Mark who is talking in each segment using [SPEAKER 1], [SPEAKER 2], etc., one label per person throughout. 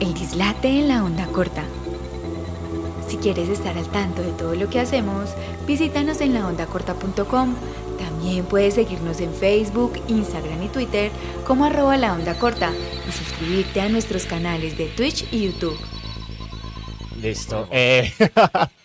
[SPEAKER 1] El dislate en la onda corta. Si quieres estar al tanto de todo lo que hacemos, visítanos en laondacorta.com. También puedes seguirnos en Facebook, Instagram y Twitter como arroba la onda corta y suscribirte a nuestros canales de Twitch y YouTube.
[SPEAKER 2] Listo. Eh,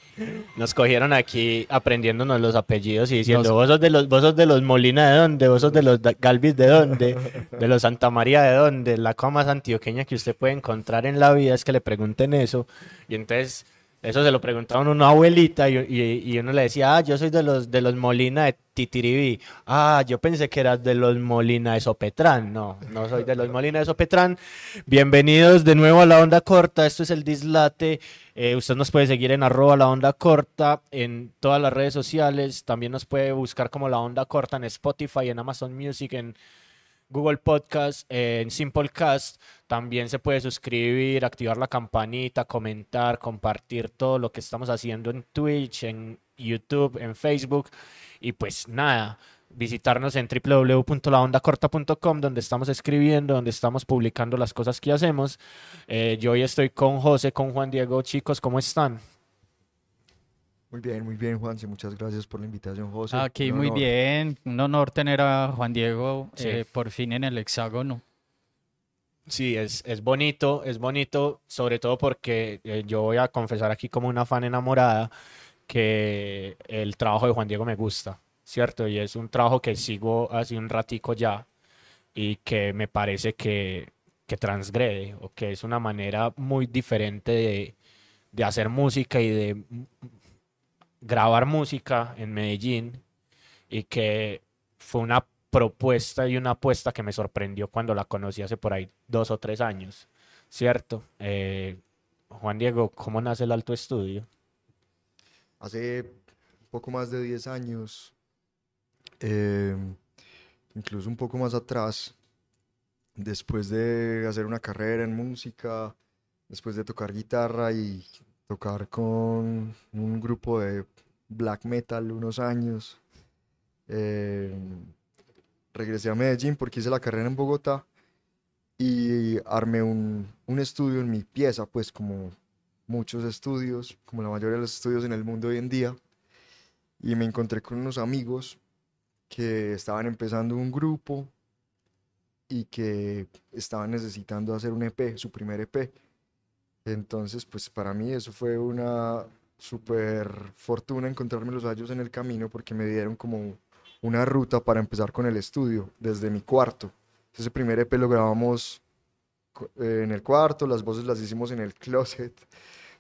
[SPEAKER 2] nos cogieron aquí aprendiéndonos los apellidos y diciendo, vos sos de los, vos sos de los Molina de dónde, vos sos de los Galvis de dónde, de los Santa María de dónde, la cosa más antioqueña que usted puede encontrar en la vida es que le pregunten eso. Y entonces, eso se lo preguntaban a una abuelita y, y- y uno le decía, ah, yo soy de los, de los Molina de Titiribí. Ah, yo pensé que eras de los Molina de Sopetrán. No, no soy de los Molina de Sopetrán. Bienvenidos de nuevo a la onda corta. Esto es el Dislate. Eh, usted nos puede seguir en arroba la onda corta en todas las redes sociales. También nos puede buscar como la onda corta en Spotify, en Amazon Music, en Google Podcast, en Simplecast. También se puede suscribir, activar la campanita, comentar, compartir todo lo que estamos haciendo en Twitch, en YouTube, en Facebook. Y pues nada, visitarnos en www.laondacorta.com donde estamos escribiendo, donde estamos publicando las cosas que hacemos. Eh, yo hoy estoy con José, con Juan Diego. Chicos, ¿cómo están?
[SPEAKER 3] Muy bien, muy bien, Juanse. Muchas gracias por la invitación, José.
[SPEAKER 4] Aquí muy bien, un honor tener a Juan Diego
[SPEAKER 2] Sí.
[SPEAKER 4] eh, por fin en el hexágono.
[SPEAKER 2] Sí, es, es bonito, es bonito, sobre todo porque eh, yo voy a confesar aquí como una fan enamorada que el trabajo de Juan Diego me gusta, ¿cierto? Y es un trabajo que sigo hace un ratico ya y que me parece que, que transgrede o que es una manera muy diferente de, de hacer música y de grabar música en Medellín y que fue una propuesta y una apuesta que me sorprendió cuando la conocí hace por ahí dos o tres años, ¿cierto? Eh, Juan Diego, ¿cómo nace el Alto Estudio?
[SPEAKER 3] Hace poco más de 10 años, eh, incluso un poco más atrás, después de hacer una carrera en música, después de tocar guitarra y tocar con un grupo de black metal unos años, eh, regresé a Medellín porque hice la carrera en Bogotá y armé un, un estudio en mi pieza, pues como muchos estudios, como la mayoría de los estudios en el mundo hoy en día, y me encontré con unos amigos que estaban empezando un grupo y que estaban necesitando hacer un EP, su primer EP. Entonces, pues para mí eso fue una super fortuna encontrármelos a ellos en el camino porque me dieron como una ruta para empezar con el estudio desde mi cuarto. Ese primer EP lo grabamos eh, en el cuarto, las voces las hicimos en el closet.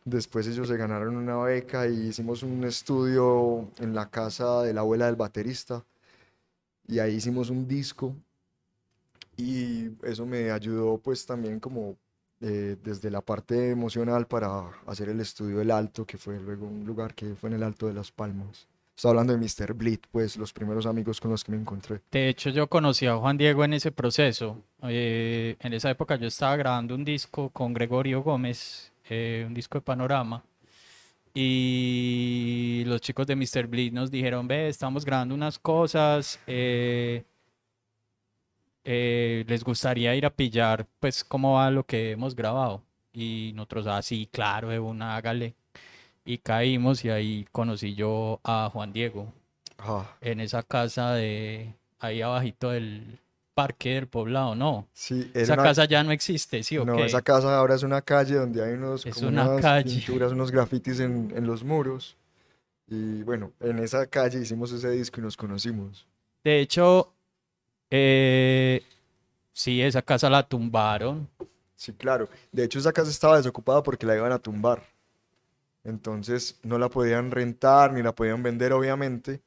[SPEAKER 3] Después ellos se ganaron una beca y hicimos un estudio en la casa de la abuela del baterista. Y ahí hicimos un disco. Y eso me ayudó pues también como eh, desde la parte emocional para hacer el estudio del Alto, que fue luego un lugar que fue en el Alto de Las Palmas. Estoy hablando de Mr. Bleed, pues los primeros amigos con los que me encontré.
[SPEAKER 4] De hecho, yo conocí a Juan Diego en ese proceso. Eh, en esa época yo estaba grabando un disco con Gregorio Gómez, eh, un disco de Panorama. Y los chicos de Mr. Bleed nos dijeron, ve, estamos grabando unas cosas, eh, eh, les gustaría ir a pillar, pues, cómo va lo que hemos grabado. Y nosotros, así, claro, de una, hágale. Y caímos y ahí conocí yo a Juan Diego
[SPEAKER 3] Ah,
[SPEAKER 4] en esa casa de ahí abajito del parque del poblado, no.
[SPEAKER 3] sí,
[SPEAKER 4] Esa
[SPEAKER 3] una-
[SPEAKER 4] casa ya no existe, ¿sí o
[SPEAKER 3] No,
[SPEAKER 4] qué?
[SPEAKER 3] esa casa ahora es una calle donde hay unos,
[SPEAKER 4] Es
[SPEAKER 3] como
[SPEAKER 4] una
[SPEAKER 3] unas
[SPEAKER 4] calle.
[SPEAKER 3] pinturas, unos grafitis en, en los muros. Y bueno, en esa calle hicimos ese disco y nos conocimos.
[SPEAKER 4] De hecho, eh, sí, esa casa la tumbaron.
[SPEAKER 3] Sí, claro. De hecho, esa casa estaba desocupada porque la iban a tumbar. Entonces no la podían rentar ni la podían vender, obviamente.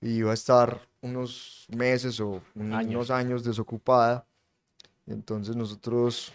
[SPEAKER 3] Y iba a estar unos meses o un-
[SPEAKER 2] Años.
[SPEAKER 3] unos años desocupada. Entonces nosotros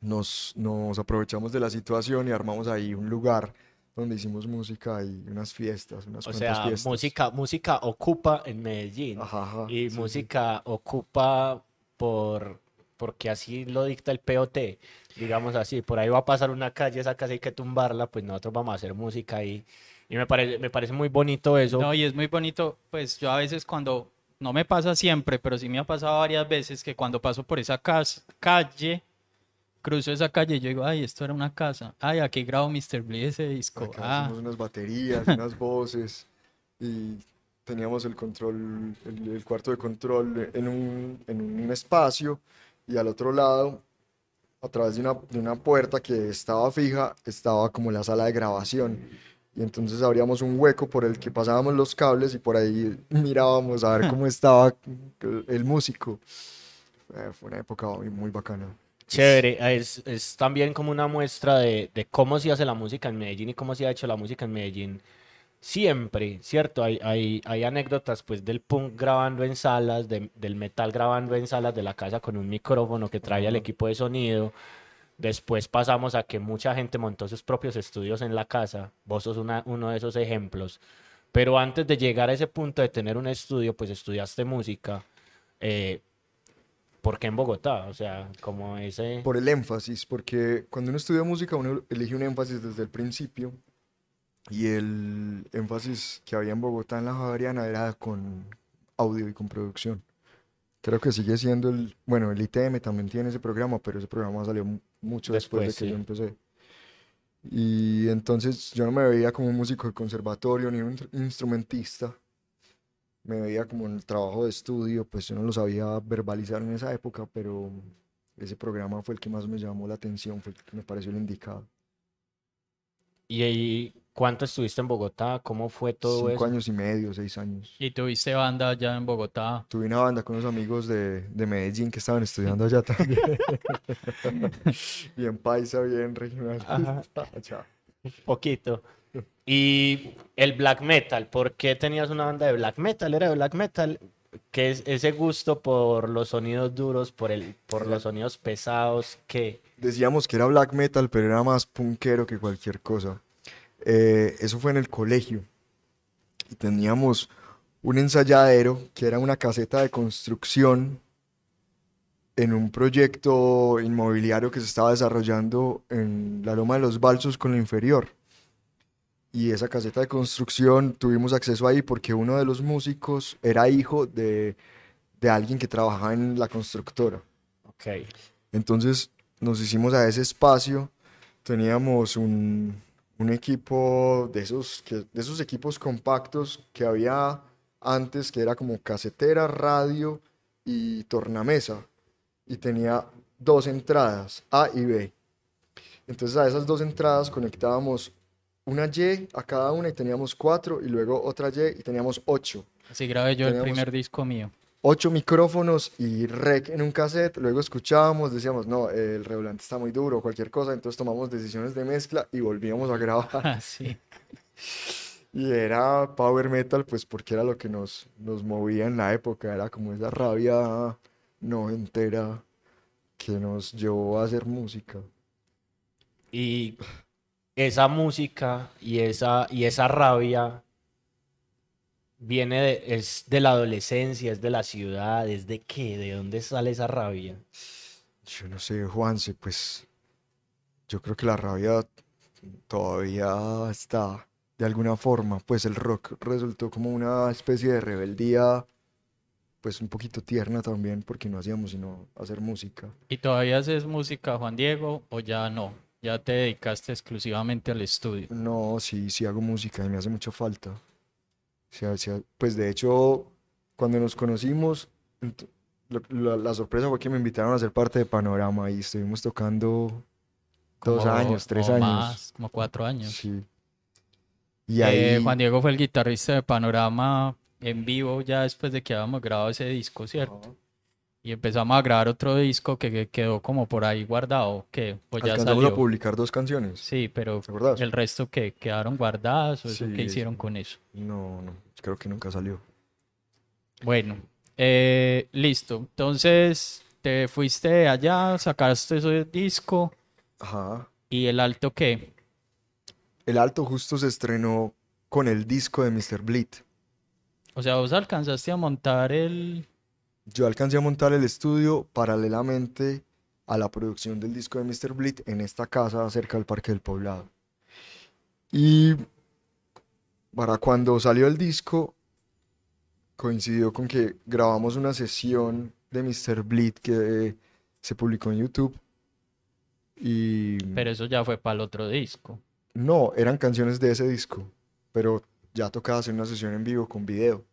[SPEAKER 3] nos, nos aprovechamos de la situación y armamos ahí un lugar donde hicimos música y unas fiestas, unas
[SPEAKER 2] O
[SPEAKER 3] cuantas
[SPEAKER 2] sea,
[SPEAKER 3] fiestas.
[SPEAKER 2] música, música ocupa en Medellín
[SPEAKER 3] Ajá, ajá,
[SPEAKER 2] y
[SPEAKER 3] sí, sí.
[SPEAKER 2] música ocupa por porque así lo dicta el POT, digamos así, por ahí va a pasar una calle, esa casa hay que tumbarla, pues nosotros vamos a hacer música ahí. Y me parece, me parece muy bonito eso.
[SPEAKER 4] No, y es muy bonito, pues yo a veces cuando, no me pasa siempre, pero sí me ha pasado varias veces que cuando paso por esa cas- calle, cruzo esa calle y yo digo, ay, esto era una casa. Ay, aquí grabo Mr. Bleed ese disco. Ah,
[SPEAKER 3] hicimos unas baterías, unas voces y teníamos el control, el, el cuarto de control en un, en un espacio y al otro lado, a través de una, de una puerta que estaba fija, estaba como la sala de grabación. Y entonces abríamos un hueco por el que pasábamos los cables y por ahí mirábamos a ver cómo estaba el, el músico. Eh, Fue una época muy, muy bacana.
[SPEAKER 2] Chévere, es, es también como una muestra de, de cómo se hace la música en Medellín y cómo se ha hecho la música en Medellín siempre, ¿cierto? Hay, hay, hay anécdotas pues del punk grabando en salas, de- del metal grabando en salas de la casa con un micrófono que trae al equipo de sonido. Después pasamos a que mucha gente montó sus propios estudios en la casa. Vos sos una- uno de esos ejemplos. Pero antes de llegar a ese punto de tener un estudio, pues estudiaste música. Eh, ¿por qué en Bogotá? O sea, como ese...
[SPEAKER 3] Por el énfasis, porque cuando uno estudia música uno elige un énfasis desde el principio y el énfasis que había en Bogotá en la Javeriana era con audio y con producción. Creo que sigue siendo el, bueno, el ITM también tiene ese programa, pero ese programa salió mu- mucho después,
[SPEAKER 2] Después,
[SPEAKER 3] de que yo
[SPEAKER 2] sí.
[SPEAKER 3] empecé. Y entonces yo no me veía como un músico de conservatorio ni un instru- instrumentista. Me veía como en el trabajo de estudio, pues yo no lo sabía verbalizar en esa época, pero ese programa fue el que más me llamó la atención, fue el que me pareció el indicado.
[SPEAKER 2] ¿Y ahí cuánto estuviste en Bogotá? ¿Cómo fue todo
[SPEAKER 3] Cinco
[SPEAKER 2] eso?
[SPEAKER 3] años y medio, seis años.
[SPEAKER 4] y tuviste banda allá en Bogotá.
[SPEAKER 3] Tuve una banda con unos amigos de, de Medellín que estaban estudiando allá también. bien paisa, bien regional.
[SPEAKER 2] Poquito. Y el black metal, ¿por qué tenías una banda de black metal? ¿Era de black metal? ¿Qué es ese gusto por los sonidos duros, por el, por los sonidos pesados? ¿Qué?
[SPEAKER 3] Decíamos que era black metal, pero era más punkero que cualquier cosa. Eh, eso fue en el colegio. Y teníamos un ensayadero que era una caseta de construcción en un proyecto inmobiliario que se estaba desarrollando en la Loma de los Balsos con la inferior. Y esa caseta de construcción tuvimos acceso ahí porque uno de los músicos era hijo de, de alguien que trabajaba en la constructora.
[SPEAKER 2] Ok.
[SPEAKER 3] Entonces nos hicimos a ese espacio, teníamos un, un equipo de esos, que, de esos equipos compactos que había antes, que era como casetera, radio y tornamesa, y tenía dos entradas, A y B. Entonces a esas dos entradas conectábamos una Y a cada una y teníamos cuatro, y luego otra Y y teníamos ocho
[SPEAKER 4] Así grabé yo el primer disco mío.
[SPEAKER 3] ocho micrófonos y rec en un cassette, luego escuchábamos, decíamos, no, el redoblante está muy duro, cualquier cosa, entonces tomamos decisiones de mezcla y volvíamos a grabar.
[SPEAKER 4] Ah, sí.
[SPEAKER 3] Y era power metal, pues porque era lo que nos, nos movía en la época, era como esa rabia no entera que nos llevó a hacer música.
[SPEAKER 2] Y esa música y esa, y esa rabia viene de, es de la adolescencia, es de la ciudad, es de qué, de dónde sale esa rabia.
[SPEAKER 3] Yo no sé, Juanse, pues yo creo que la rabia todavía está de alguna forma, pues el rock resultó como una especie de rebeldía, pues un poquito tierna también, porque no hacíamos sino hacer música.
[SPEAKER 4] ¿Y todavía haces música, Juan Diego, o ya no? Ya te dedicaste exclusivamente al estudio.
[SPEAKER 3] No, sí, sí hago música y me hace mucha falta. O sea, pues de hecho, cuando nos conocimos, la, la sorpresa fue que me invitaron a ser parte de Panorama y estuvimos tocando dos años, tres años.
[SPEAKER 4] más, como cuatro años.
[SPEAKER 3] Sí. Y
[SPEAKER 4] Eh, Juan Diego fue el guitarrista de Panorama en vivo ya después de que habíamos grabado ese disco, ¿cierto? Y empezamos a grabar otro disco que, que quedó como por ahí guardado, que pues ya
[SPEAKER 3] alcanzamos a
[SPEAKER 4] salió.
[SPEAKER 3] publicar dos canciones.
[SPEAKER 4] Sí, pero el resto que quedaron guardadas o eso
[SPEAKER 3] Sí,
[SPEAKER 4] qué hicieron con eso.
[SPEAKER 3] No, no, creo que nunca salió.
[SPEAKER 4] Bueno, eh, listo. Entonces te fuiste allá, sacaste ese disco
[SPEAKER 3] Ajá.
[SPEAKER 4] y el alto qué?
[SPEAKER 3] El Alto justo se estrenó con el disco de Mr. Bleed.
[SPEAKER 4] O sea, vos alcanzaste a montar el...
[SPEAKER 3] Yo alcancé a montar el estudio paralelamente a la producción del disco de Mr. Bleed en esta casa cerca del Parque del Poblado. Y para cuando salió el disco, coincidió con que grabamos una sesión de Mr. Bleed que se publicó en YouTube. Y
[SPEAKER 4] Pero eso ya fue para el otro disco.
[SPEAKER 3] no, eran canciones de ese disco, pero ya tocaba hacer una sesión en vivo con video.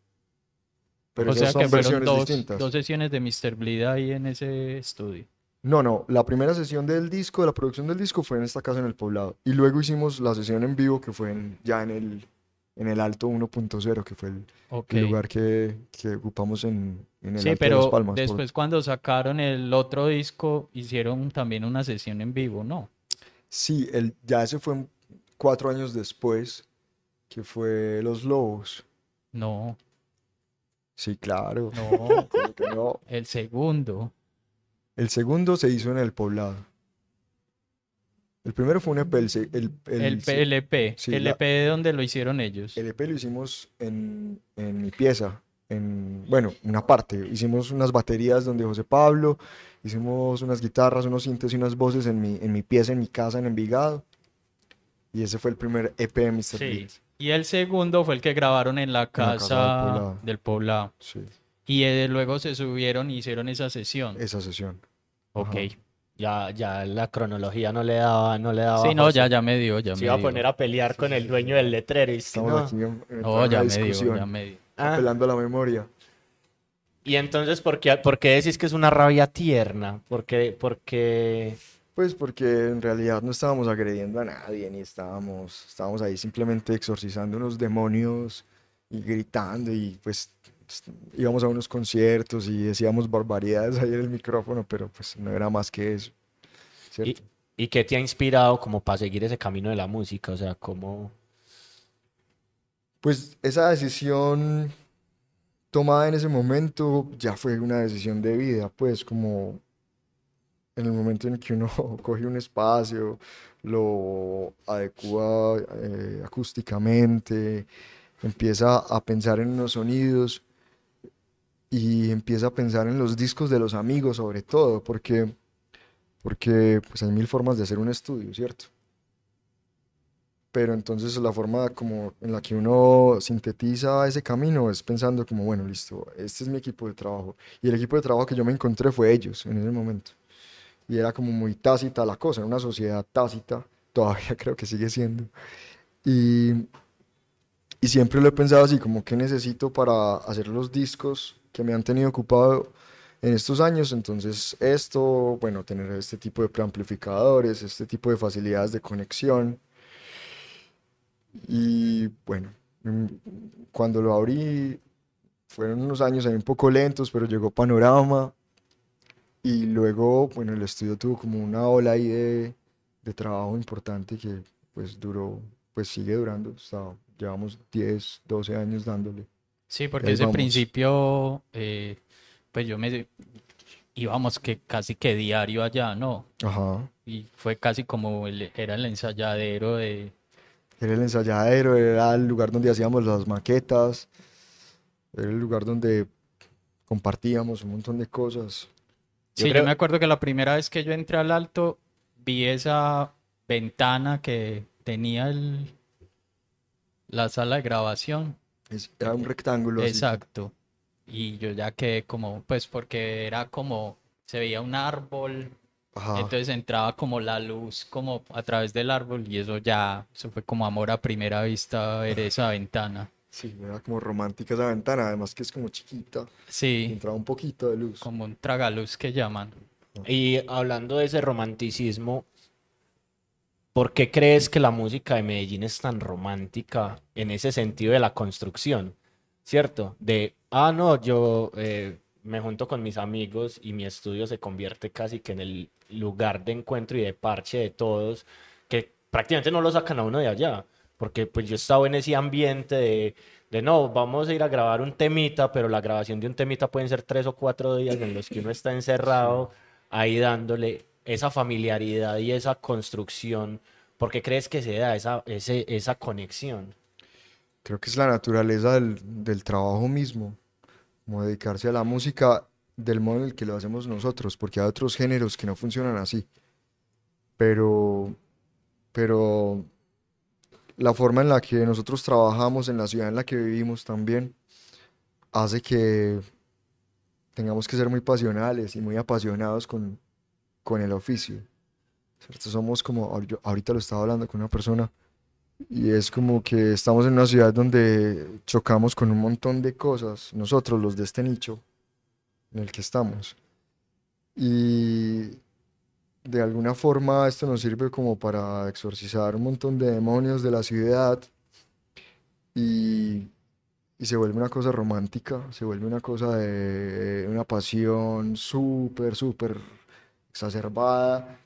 [SPEAKER 3] Pero
[SPEAKER 4] o
[SPEAKER 3] esas
[SPEAKER 4] sea que
[SPEAKER 3] son
[SPEAKER 4] fueron dos,
[SPEAKER 3] distintas.
[SPEAKER 4] dos sesiones de Mr. Bleed ahí en ese estudio.
[SPEAKER 3] No, no, la primera sesión del disco, de la producción del disco fue en esta casa en el Poblado. Y luego hicimos la sesión en vivo que fue en- ya en el, en el Alto 1.0, que fue el, lugar que, que ocupamos en, en el
[SPEAKER 4] Sí,
[SPEAKER 3] Alto de Las Palmas. por-
[SPEAKER 4] después cuando sacaron el otro disco hicieron también una sesión en vivo, ¿no?
[SPEAKER 3] Sí, el, ya ese fue cuatro años después, que fue Los Lobos.
[SPEAKER 4] No,
[SPEAKER 3] Sí, claro.
[SPEAKER 4] no,
[SPEAKER 3] ¿cómo que no?
[SPEAKER 4] el segundo.
[SPEAKER 3] El segundo se hizo en el Poblado. El primero fue un EP, el, el, el
[SPEAKER 4] El PLP.
[SPEAKER 3] sí,
[SPEAKER 4] el EP de donde lo hicieron ellos.
[SPEAKER 3] El EP lo hicimos en, en mi pieza, en, bueno, una parte. Hicimos unas baterías donde José Pablo, hicimos unas guitarras, unos sintes y unas voces en mi, en mi pieza, en mi casa, en Envigado. Y ese fue el primer EP de Mr.
[SPEAKER 4] Sí. Y el segundo fue el que grabaron en la
[SPEAKER 3] casa del
[SPEAKER 4] casa
[SPEAKER 3] poblado.
[SPEAKER 4] del poblado.
[SPEAKER 3] Sí,
[SPEAKER 4] Y eh, luego se subieron y hicieron esa sesión.
[SPEAKER 3] esa sesión.
[SPEAKER 4] Ok.
[SPEAKER 3] ajá.
[SPEAKER 2] Ya, ya la cronología no le daba, no le daba.
[SPEAKER 4] Sí, no, ya, ya me dio, ya
[SPEAKER 2] Se
[SPEAKER 4] me
[SPEAKER 2] iba a poner a pelear con el dueño del letrero. y
[SPEAKER 3] Estamos
[SPEAKER 2] no.
[SPEAKER 3] aquí en, en
[SPEAKER 4] No, ya me dio, ya me dio.
[SPEAKER 2] Ah,
[SPEAKER 3] apelando a la memoria.
[SPEAKER 2] Y entonces, ¿por qué, por qué decís que es una rabia tierna? Porque, porque
[SPEAKER 3] Pues porque en realidad no estábamos agrediendo a nadie, ni estábamos, estábamos ahí simplemente exorcizando unos demonios y gritando y pues íbamos a unos conciertos y decíamos barbaridades ahí en el micrófono, pero pues no era más que eso,
[SPEAKER 2] ¿Y, y qué te ha inspirado como para seguir ese camino de la música? O sea, ¿cómo?
[SPEAKER 3] Pues esa decisión tomada en ese momento ya fue una decisión de vida, pues como en el momento en que uno coge un espacio, lo adecua eh, acústicamente, empieza a pensar en unos sonidos y empieza a pensar en los discos de los amigos sobre todo, porque, porque pues hay mil formas de hacer un estudio, ¿cierto? Pero entonces la forma como en la que uno sintetiza ese camino es pensando como, bueno, listo, este es mi equipo de trabajo. Y el equipo de trabajo que yo me encontré fue ellos en ese momento. Y era como muy tácita la cosa, era una sociedad tácita, todavía creo que sigue siendo. Y, y siempre lo he pensado así, como que necesito para hacer los discos que me han tenido ocupado en estos años. Entonces esto, bueno, tener este tipo de preamplificadores, este tipo de facilidades de conexión. Y bueno, mm, cuando lo abrí, fueron unos años ahí un poco lentos, pero llegó Panorama. Y luego, bueno, el estudio tuvo como una ola ahí de, de trabajo importante que pues duró, pues sigue durando. hasta- llevamos 10, 12 años dándole.
[SPEAKER 4] Sí, porque ese
[SPEAKER 3] vamos.
[SPEAKER 4] principio, eh, pues yo me íbamos que casi que diario allá, ¿no?
[SPEAKER 3] Ajá.
[SPEAKER 4] Y fue casi como el, era el ensayadero de...
[SPEAKER 3] Era el ensayadero, era el lugar donde hacíamos las maquetas, era el lugar donde compartíamos un montón de cosas.
[SPEAKER 2] Yo
[SPEAKER 4] Sí, yo me acuerdo que la primera vez que yo entré al alto, vi esa ventana que tenía el, la sala de grabación.
[SPEAKER 3] Es- era un rectángulo así.
[SPEAKER 4] Exacto. Y yo ya quedé como, pues porque era como, se veía un árbol,
[SPEAKER 3] Ajá.
[SPEAKER 4] entonces entraba como la luz como a través del árbol y eso ya, eso fue como amor a primera vista ver esa ventana.
[SPEAKER 3] Sí, era como romántica esa ventana, además que es como chiquita,
[SPEAKER 4] Sí,
[SPEAKER 3] entraba un poquito de luz.
[SPEAKER 4] como un tragaluz que llaman.
[SPEAKER 2] Y hablando de ese romanticismo, ¿por qué crees que la música de Medellín es tan romántica en ese sentido de la construcción? ¿Cierto? De, ah, no, yo eh, me junto con mis amigos y mi estudio se convierte casi que en el lugar de encuentro y de parche de todos, que prácticamente no lo sacan a uno de allá, porque pues yo estaba en ese ambiente de, de no, vamos a ir a grabar un temita, pero la grabación de un temita pueden ser tres o cuatro días en los que uno está encerrado ahí dándole esa familiaridad y esa construcción. ¿Por qué crees que se da esa, ese, esa conexión?
[SPEAKER 3] Creo que es la naturaleza del, del trabajo mismo, como dedicarse a la música del modo en el que lo hacemos nosotros, porque hay otros géneros que no funcionan así. Pero, pero la forma en la que nosotros trabajamos, en la ciudad en la que vivimos también, hace que tengamos que ser muy pasionales y muy apasionados con, con el oficio. ¿cierto? Somos como, yo ahorita lo estaba hablando con una persona y es como que estamos en una ciudad donde chocamos con un montón de cosas, nosotros los de este nicho en el que estamos. Y de alguna forma esto nos sirve como para exorcizar un montón de demonios de la ciudad y, y se vuelve una cosa romántica, se vuelve una cosa de una pasión súper, súper exacerbada,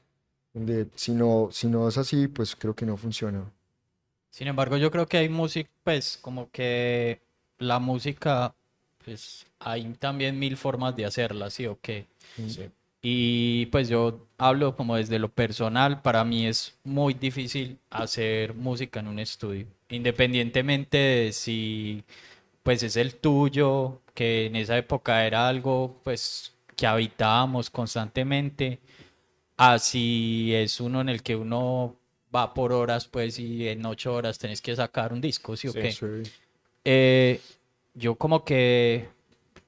[SPEAKER 3] donde si no, si no es así, pues creo que no funciona.
[SPEAKER 4] Sin embargo, yo creo que hay música, pues como que la música, pues hay también mil formas de hacerla, ¿sí o qué?
[SPEAKER 2] Sí.
[SPEAKER 4] Y pues yo hablo como desde lo personal, para mí es muy difícil hacer música en un estudio, independientemente de si pues es el tuyo, que en esa época era algo pues que habitábamos constantemente, así es uno en el que uno va por horas pues y en ocho horas tenés que sacar un disco, ¿sí o
[SPEAKER 2] Sí,
[SPEAKER 4] qué?
[SPEAKER 3] Sí.
[SPEAKER 4] eh, yo como que,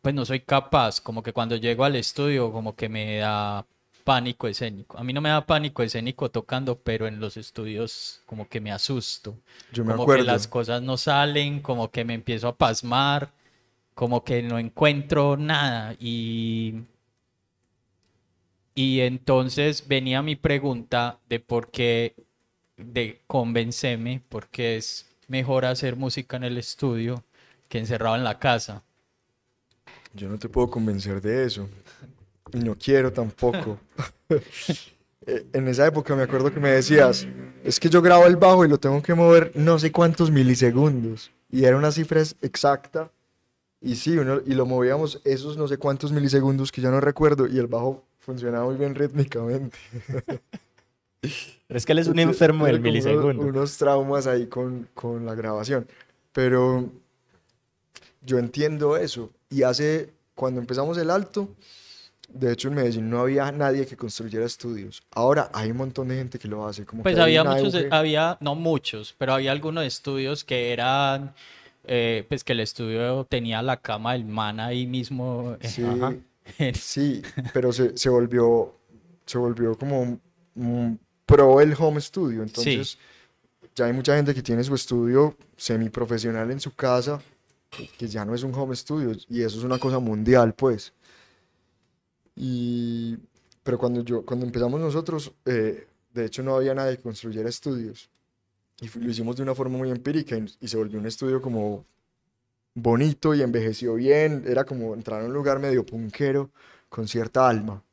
[SPEAKER 4] pues no soy capaz, como que cuando llego al estudio, como que me da pánico escénico. A mí no me da pánico escénico tocando, pero en los estudios como que me asusto.
[SPEAKER 3] Yo me
[SPEAKER 4] Como que las cosas no salen, como que me empiezo a pasmar, como que no encuentro nada. Y, y entonces venía mi pregunta de por qué, de convencerme, porque es mejor hacer música en el estudio que encerrado en la casa.
[SPEAKER 3] Yo no te puedo convencer de eso. Y no quiero tampoco. Eh, En esa época me acuerdo que me decías, es que yo grabo el bajo y lo tengo que mover no sé cuántos milisegundos. Y era una cifra exacta. Y sí, uno, y lo movíamos esos no sé cuántos milisegundos que ya no recuerdo. Y el bajo funcionaba muy bien rítmicamente.
[SPEAKER 2] Pero es que él es un enfermo del
[SPEAKER 3] como unos-
[SPEAKER 2] milisegundo.
[SPEAKER 3] Unos traumas ahí con, con la grabación. Pero yo entiendo eso. Y hace, cuando empezamos el alto, de hecho en Medellín no había nadie que construyera estudios. Ahora hay un montón de gente que lo hace. Como
[SPEAKER 4] Pues
[SPEAKER 3] que
[SPEAKER 4] había muchos,
[SPEAKER 3] auge.
[SPEAKER 4] había, no muchos, pero había algunos estudios que eran, eh, pues que el estudio tenía la cama del man ahí mismo. eh,
[SPEAKER 3] Sí,
[SPEAKER 2] Ajá.
[SPEAKER 3] sí, pero se, se volvió, se volvió como un- un pro el home studio. Entonces, ya hay mucha gente que tiene su estudio semiprofesional en su casa, que ya no es un home studio, y eso es una cosa mundial, pues. Y, pero cuando yo, cuando empezamos nosotros, eh, de hecho no había nadie que construyera estudios. Y lo hicimos de una forma muy empírica y, y se volvió un estudio como bonito y envejeció bien. Era como entrar a un lugar medio punquero con cierta alma.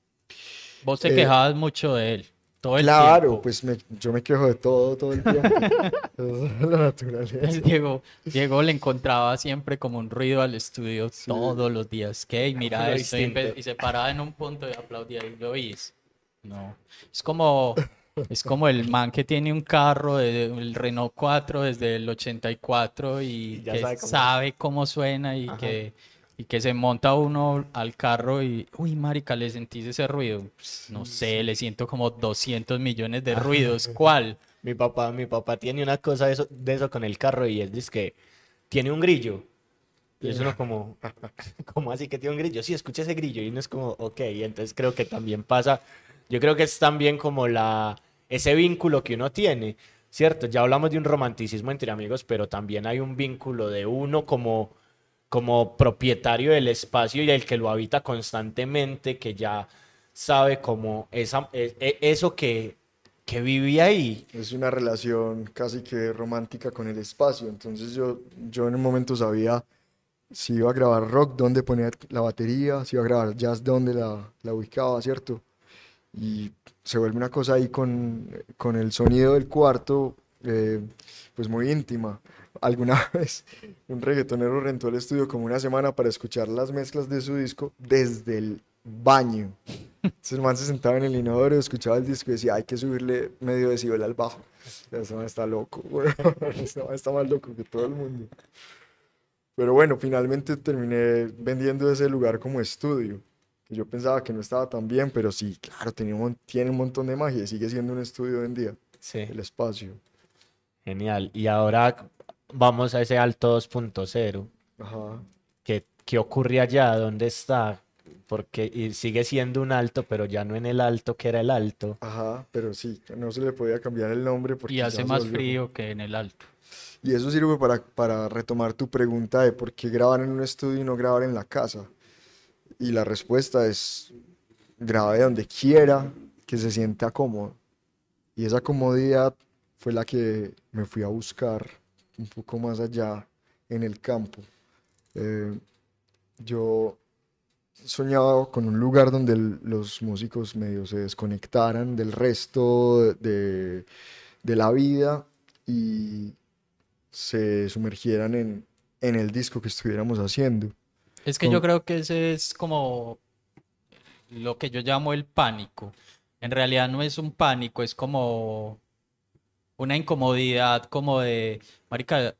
[SPEAKER 4] Vos te
[SPEAKER 3] Eh,
[SPEAKER 4] quejabas mucho de él, todo el
[SPEAKER 3] Claro,
[SPEAKER 4] tiempo.
[SPEAKER 3] pues me- yo me quejo de todo, todo el tiempo. Eso es la naturaleza.
[SPEAKER 4] Diego, Diego le encontraba siempre como un ruido al estudio todos los días. ¿Qué? Y mira esto. y. Y se paraba en un punto y aplaudía y lo oís. No. Es como, es como el man que tiene un carro, de- el Renault 4 desde el 84 y
[SPEAKER 2] Y ya
[SPEAKER 4] que
[SPEAKER 2] sabe cómo-
[SPEAKER 4] sabe cómo suena y
[SPEAKER 2] Ajá.
[SPEAKER 4] que, y que se monta uno al carro y, uy, marica, ¿le sentís ese ruido? Pues, no sé, le siento como 200 millones de ruidos. ¿Cuál?
[SPEAKER 2] Mi papá, mi papá tiene una cosa de eso, de eso con el carro y es que tiene un grillo. Y es uno como, ¿cómo así que tiene un grillo? Sí, escucha ese grillo y uno es como, ok, entonces creo que también pasa, yo creo que es también como la, ese vínculo que uno tiene, ¿cierto? Ya hablamos de un romanticismo entre amigos, pero también hay un vínculo de uno como, como propietario del espacio y el que lo habita constantemente, que ya sabe como esa, e- e- eso que, que vive ahí.
[SPEAKER 3] Es una relación casi que romántica con el espacio. Entonces yo, yo en un momento sabía si iba a grabar rock, dónde ponía la batería, si iba a grabar jazz, dónde la, la ubicaba, ¿cierto? Y se vuelve una cosa ahí con, con el sonido del cuarto, eh, pues muy íntima. Alguna vez un reggaetonero rentó el estudio como una semana para escuchar las mezclas de su disco desde el baño. Entonces el man se sentaba en el inodoro, escuchaba el disco y decía, hay que subirle medio decibel al bajo. Eso está loco, güey. Eso está más loco que todo el mundo. Pero bueno, finalmente terminé vendiendo ese lugar como estudio. Que yo pensaba que no estaba tan bien, pero sí, claro, tenía un tiene un montón de magia y sigue siendo un estudio hoy en día,
[SPEAKER 2] Sí.
[SPEAKER 3] el espacio.
[SPEAKER 2] Genial. Y ahora vamos a ese alto 2.0.
[SPEAKER 3] Ajá.
[SPEAKER 2] ¿Qué, qué ocurre allá? ¿Dónde está? porque y sigue siendo un alto, pero ya no en el alto que era el alto.
[SPEAKER 3] Ajá, pero sí, no se le podía cambiar el nombre porque
[SPEAKER 4] Y hace más
[SPEAKER 3] volvió-
[SPEAKER 4] frío que en el alto.
[SPEAKER 3] Y eso sirve para, para retomar tu pregunta de por qué grabar en un estudio y no grabar en la casa. Y la respuesta es grabe donde quiera, que se sienta cómodo. Y esa comodidad fue la que me fui a buscar un poco más allá en el campo. Eh, yo soñaba con un lugar donde los músicos medio se desconectaran del resto de, de la vida y se sumergieran en, en el disco que estuviéramos haciendo.
[SPEAKER 4] Es que
[SPEAKER 3] Con-
[SPEAKER 4] yo creo que ese es como lo que yo llamo el pánico. En realidad no es un pánico, es como una incomodidad, como de, marica,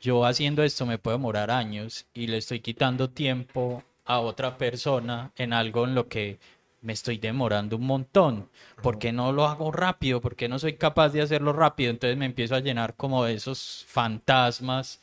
[SPEAKER 4] yo haciendo esto me puedo demorar años y le estoy quitando tiempo a otra persona en algo en lo que me estoy demorando un montón. ¿Por qué no lo hago rápido? ¿Por qué no soy capaz de hacerlo rápido? Entonces me empiezo a llenar como de esos fantasmas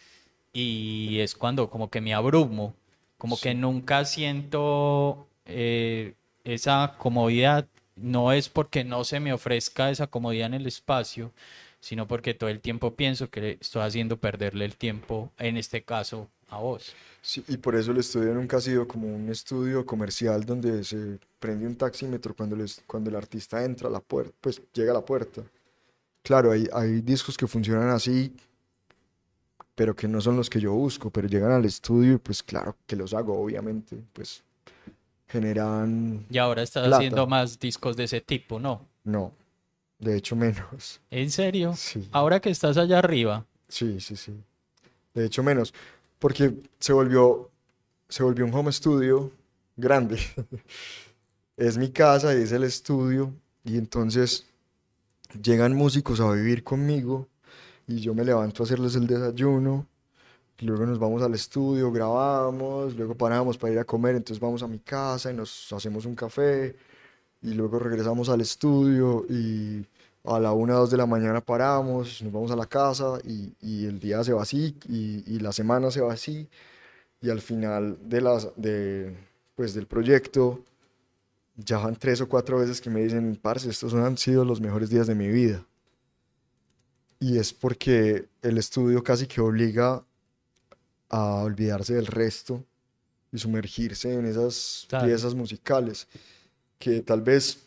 [SPEAKER 4] y es cuando como que me abrumo, como que nunca siento eh, esa comodidad. No es porque no se me ofrezca esa comodidad en el espacio, sino porque todo el tiempo pienso que estoy haciendo perderle el tiempo, en este caso, a vos.
[SPEAKER 3] Sí, y por eso el estudio nunca ha sido como un estudio comercial donde se prende un taxímetro cuando el artista entra a la puerta, pues llega a la puerta. Claro, hay, hay discos que funcionan así, pero que no son los que yo busco, pero llegan al estudio y pues claro que los hago, obviamente, pues generan,
[SPEAKER 4] Y ahora estás
[SPEAKER 3] Plata.
[SPEAKER 4] haciendo más discos de ese tipo, ¿no?
[SPEAKER 3] no, de hecho menos.
[SPEAKER 4] ¿En serio?
[SPEAKER 3] Sí.
[SPEAKER 4] Ahora que estás allá arriba.
[SPEAKER 3] Sí, sí, sí. De hecho, menos. Porque se volvió, se volvió un home studio grande. Es mi casa y es el estudio. Y entonces llegan músicos a vivir conmigo y yo me levanto a hacerles el desayuno. Luego nos vamos al estudio, grabamos, luego paramos para ir a comer, entonces vamos a mi casa y nos hacemos un café. Y luego regresamos al estudio y a la una, dos de la mañana paramos, nos vamos a la casa y, y el día se va así y, y la semana se va así y al final de las, de, pues, del proyecto ya van tres o cuatro veces que me dicen, parce, estos han sido los mejores días de mi vida. Y es porque el estudio casi que obliga a olvidarse del resto y sumergirse en esas
[SPEAKER 4] Claro.
[SPEAKER 3] piezas musicales que tal vez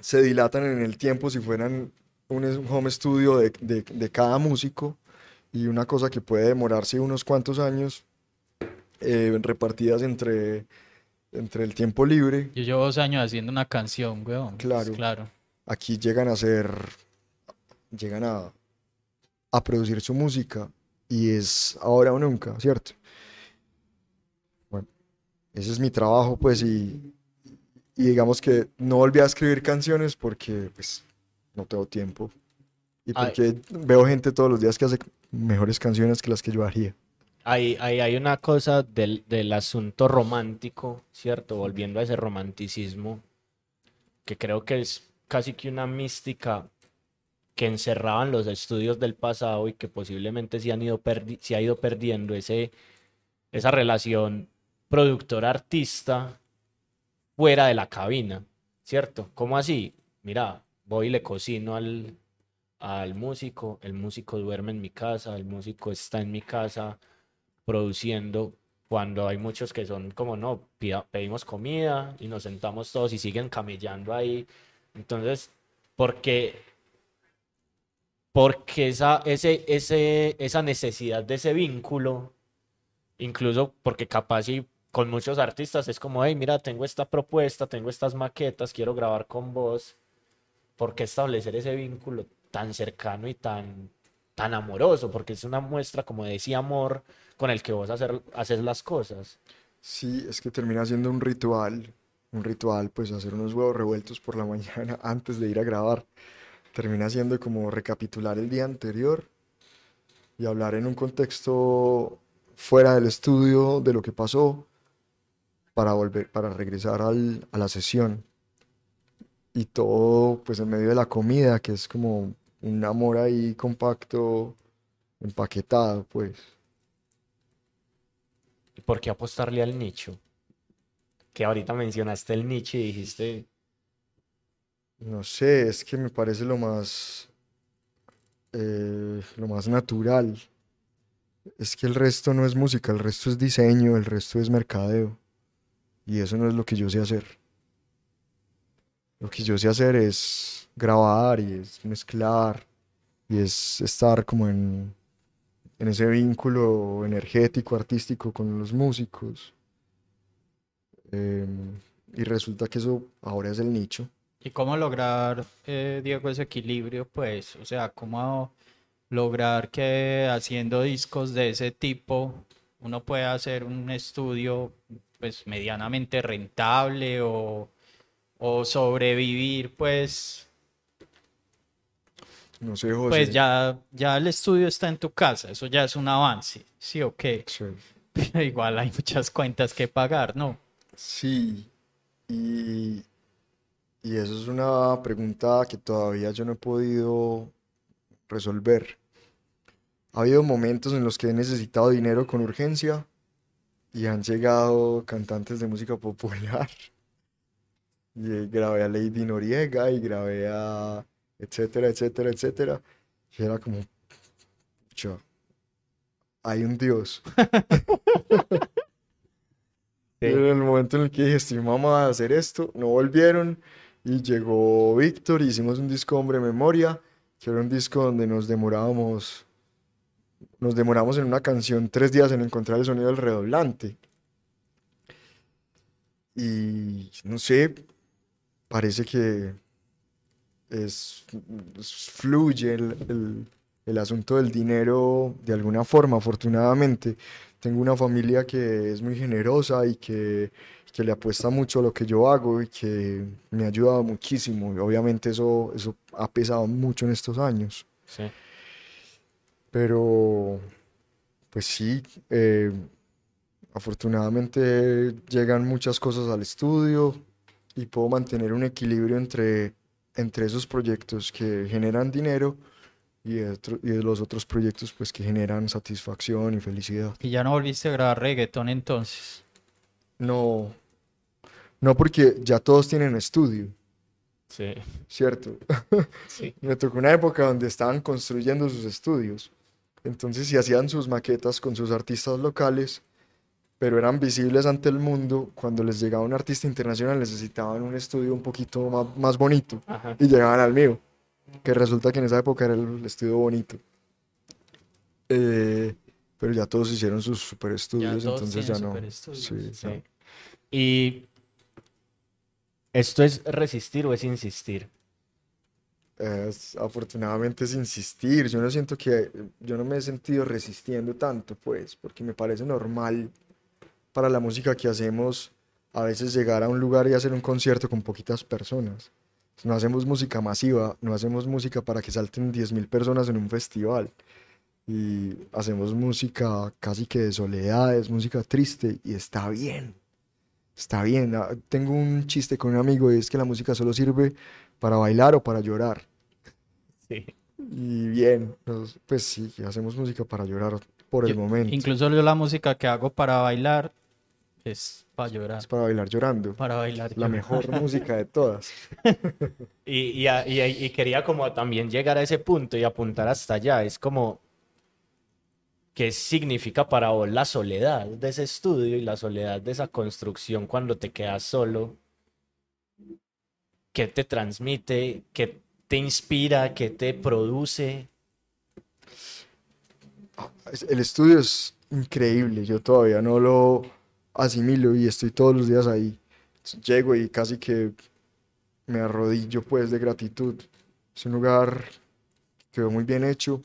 [SPEAKER 3] se dilatan en el tiempo si fueran un home studio de, de- de cada músico y una cosa que puede demorarse unos cuantos años eh, repartidas entre, entre el tiempo libre.
[SPEAKER 4] Yo llevo dos años haciendo una canción, weón.
[SPEAKER 3] Claro.
[SPEAKER 4] Claro.
[SPEAKER 3] Aquí llegan a ser, llegan a, a producir su música y es ahora o nunca, ¿cierto? Bueno, ese es mi trabajo, pues, y, y digamos que no volví a escribir canciones porque, pues, no tengo tiempo. Y
[SPEAKER 2] Ay.
[SPEAKER 3] porque veo gente todos los días que hace mejores canciones que las que yo haría.
[SPEAKER 2] Hay, hay, hay una cosa del, del asunto romántico, ¿cierto? Volviendo a ese romanticismo, que creo que es casi que una mística que encerraban los estudios del pasado y que posiblemente se, han ido perdi- ha ido perdiendo ese, esa relación productor-artista fuera de la cabina, ¿cierto? ¿Cómo así? Mira, voy y le cocino al, al músico, el músico duerme en mi casa, el músico está en mi casa produciendo cuando hay muchos que son como no, pida- pedimos comida y nos sentamos todos y siguen camellando ahí. Entonces, porque porque esa, ese, ese, esa necesidad de ese vínculo, incluso porque capaz y con muchos artistas es como, hey, mira, tengo esta propuesta, tengo estas maquetas, quiero grabar con vos, ¿por qué establecer ese vínculo tan cercano y tan, tan amoroso? Porque es una muestra como de ese amor con el que vos hacer, haces las cosas.
[SPEAKER 3] Sí, es que termina siendo un ritual, un ritual, pues hacer unos huevos revueltos por la mañana antes de ir a grabar. Termina siendo como recapitular el día anterior y hablar en un contexto fuera del estudio de lo que pasó para volver, para regresar al- a la sesión. Y todo pues en medio de la comida, que es como un amor ahí compacto, empaquetado, pues.
[SPEAKER 2] ¿Y por qué apostarle al nicho? que ahorita mencionaste el nicho y dijiste,
[SPEAKER 3] No sé, es que me parece lo más, eh, lo más natural. Es que el resto no es música, el resto es diseño, el resto es mercadeo. Y eso no es lo que yo sé hacer. Lo que yo sé hacer es grabar y es mezclar y es estar como en, en ese vínculo energético, artístico con los músicos. Em, y resulta que eso ahora es el nicho.
[SPEAKER 4] ¿Y cómo lograr, eh, Diego, ese equilibrio? Pues, o sea, ¿cómo lograr que haciendo discos de ese tipo uno pueda hacer un estudio pues medianamente rentable o, o sobrevivir pues
[SPEAKER 3] No sé, José.
[SPEAKER 4] pues ya ya el estudio está en tu casa eso ya es un avance sí o qué
[SPEAKER 3] Sí.
[SPEAKER 4] pero igual hay muchas cuentas que pagar no
[SPEAKER 3] Sí, y, y eso es una pregunta que todavía yo no he podido resolver. Ha habido momentos en los que he necesitado dinero con urgencia y han llegado cantantes de música popular. Y eh, grabé a Lady Noriega y grabé a etcétera, etcétera, etcétera. Y era como, pucha, hay un Dios.
[SPEAKER 2] Sí.
[SPEAKER 3] En el momento en el que dije, estoy mamá de hacer esto, no volvieron y llegó Víctor hicimos un disco Hombre Memoria, que era un disco donde nos demorábamos, nos demoramos en una canción tres días en encontrar el sonido del redoblante. Y no sé, parece que es, es- fluye el, el- el asunto del dinero de alguna forma, afortunadamente. Tengo una familia que es muy generosa y que, que le apuesta mucho a lo que yo hago y que me ha ayudado muchísimo. Y obviamente eso, eso ha pesado mucho en estos años.
[SPEAKER 2] sí.
[SPEAKER 3] Pero, pues sí, eh, afortunadamente llegan muchas cosas al estudio y puedo mantener un equilibrio entre, entre esos proyectos que generan dinero y, otro- y los otros proyectos pues que generan satisfacción y felicidad.
[SPEAKER 4] y ya no volviste a grabar reggaetón entonces
[SPEAKER 3] No, no porque ya todos tienen estudio,
[SPEAKER 2] Sí,
[SPEAKER 3] ¿cierto?
[SPEAKER 2] sí.
[SPEAKER 3] Me tocó una época donde estaban construyendo sus estudios. Entonces, si hacían sus maquetas con sus artistas locales, pero eran visibles ante el mundo, cuando les llegaba un artista internacional necesitaban un estudio un poquito más, más bonito
[SPEAKER 2] Ajá.
[SPEAKER 3] y llegaban al mío, que resulta que en esa época era el estudio bonito. Eh, pero ya todos hicieron sus super
[SPEAKER 4] ya
[SPEAKER 3] estudios,
[SPEAKER 4] todos
[SPEAKER 3] entonces ya no. Sí,
[SPEAKER 2] Sí.
[SPEAKER 3] ya.
[SPEAKER 2] Y esto es resistir o es insistir.
[SPEAKER 3] Es- afortunadamente es insistir. Yo no siento que, yo no me he sentido resistiendo tanto, pues, porque me parece normal para la música que hacemos a veces llegar a un lugar y hacer un concierto con poquitas personas. No hacemos música masiva, no hacemos música para que salten 10.000 personas en un festival. Y hacemos música casi que de soledad, es música triste y está bien. Está bien. Ah, Tengo un chiste con un amigo y es que la música solo sirve para bailar o para llorar.
[SPEAKER 2] Sí.
[SPEAKER 3] Y bien, pues sí, hacemos música para llorar por el
[SPEAKER 4] Yo-
[SPEAKER 3] momento.
[SPEAKER 4] Incluso yo la música que hago para bailar es para llorar.
[SPEAKER 3] Es para bailar llorando.
[SPEAKER 4] Para bailar.
[SPEAKER 3] La
[SPEAKER 4] llorar.
[SPEAKER 3] mejor música de todas.
[SPEAKER 2] Y, y, a- y- y quería como también llegar a ese punto y apuntar hasta allá. Es como, ¿qué significa para vos la soledad de ese estudio y la soledad de esa construcción cuando te quedas solo? ¿Qué te transmite? ¿Qué te inspira? ¿Qué te produce?
[SPEAKER 3] El estudio es increíble, yo todavía no lo asimilo y estoy todos los días ahí. Llego y casi que me arrodillo pues de gratitud. Es un lugar que quedó muy bien hecho,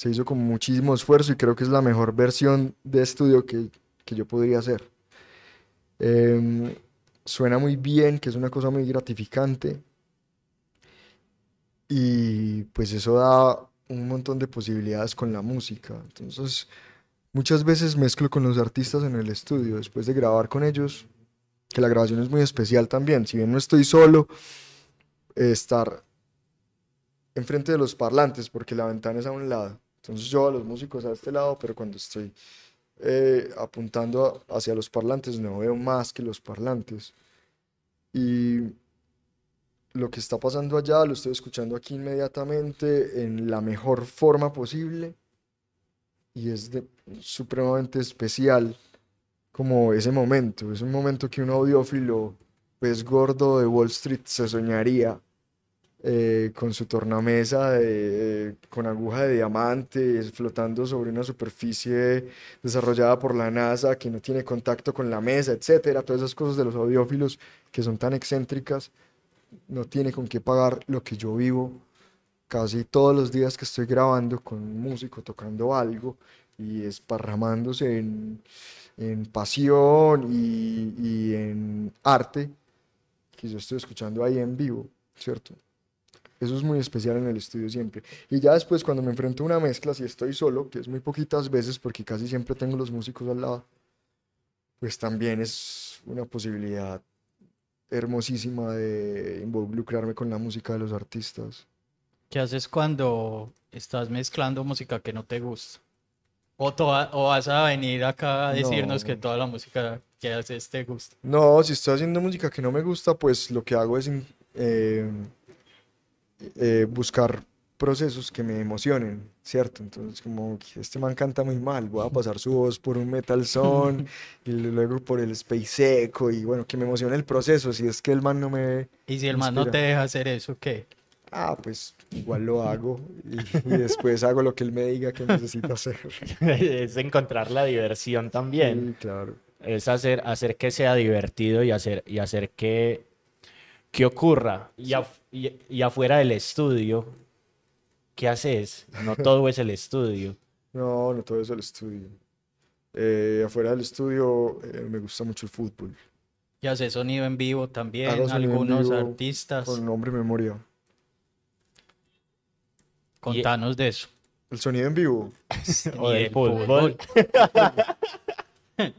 [SPEAKER 3] se hizo con muchísimo esfuerzo y creo que es la mejor versión de estudio que, que yo podría hacer. Em, suena muy bien, que es una cosa muy gratificante y pues eso da un montón de posibilidades con la música. Entonces, muchas veces mezclo con los artistas en el estudio después de grabar con ellos, que la grabación es muy especial también. Si bien no estoy solo, eh, estar enfrente de los parlantes, porque la ventana es a un lado. Entonces yo a los músicos a este lado, pero cuando estoy eh, apuntando hacia los parlantes, no veo más que los parlantes. Y lo que está pasando allá lo estoy escuchando aquí inmediatamente en la mejor forma posible y es de- supremamente especial como ese momento. Es un momento que un audiófilo, pez gordo de Wall Street, se soñaría eh, con su tornamesa de- con aguja de diamante flotando sobre una superficie desarrollada por la NASA que no tiene contacto con la mesa, etcétera. Todas esas cosas de los audiófilos que son tan excéntricas, no tiene con qué pagar lo que yo vivo casi todos los días que estoy grabando con un músico tocando algo y esparramándose en, en pasión y, y en arte que yo estoy escuchando ahí en vivo, ¿cierto? Eso es muy especial en el estudio siempre. Y ya después cuando me enfrento a una mezcla, si estoy solo, que es muy poquitas veces porque casi siempre tengo los músicos al lado, pues también es una posibilidad hermosísima de involucrarme con la música de los artistas.
[SPEAKER 4] ¿Qué haces cuando estás mezclando música que no te gusta? ¿O, toda- o vas a venir acá a decirnos que toda la música que haces te gusta?
[SPEAKER 3] No, si estoy haciendo música que no me gusta, pues lo que hago es eh, eh, buscar procesos que me emocionen, ¿cierto? Entonces, como este man canta muy mal, voy a pasar su voz por un metal son y luego por el space echo y bueno, que me emocione el proceso. Si es que el man no me...
[SPEAKER 4] Y si el man no te deja hacer eso, ¿qué?
[SPEAKER 3] Ah, pues igual lo hago y, y después hago lo que él me diga que necesito hacer.
[SPEAKER 2] es encontrar la diversión también.
[SPEAKER 3] Sí, claro.
[SPEAKER 2] Es hacer, hacer que sea divertido y hacer, y hacer que, que ocurra. Y, af- y- y afuera del estudio, ¿qué haces? No todo es el estudio.
[SPEAKER 3] No, no todo es el estudio. Eh, afuera del estudio eh, me gusta mucho el fútbol.
[SPEAKER 4] Y haces sonido en vivo también,
[SPEAKER 3] Hago
[SPEAKER 4] algunos
[SPEAKER 3] vivo
[SPEAKER 4] artistas.
[SPEAKER 3] Con nombre y memoria.
[SPEAKER 4] Contanos de eso.
[SPEAKER 3] El sonido en vivo.
[SPEAKER 2] O
[SPEAKER 4] Y
[SPEAKER 2] del
[SPEAKER 4] del
[SPEAKER 2] fútbol.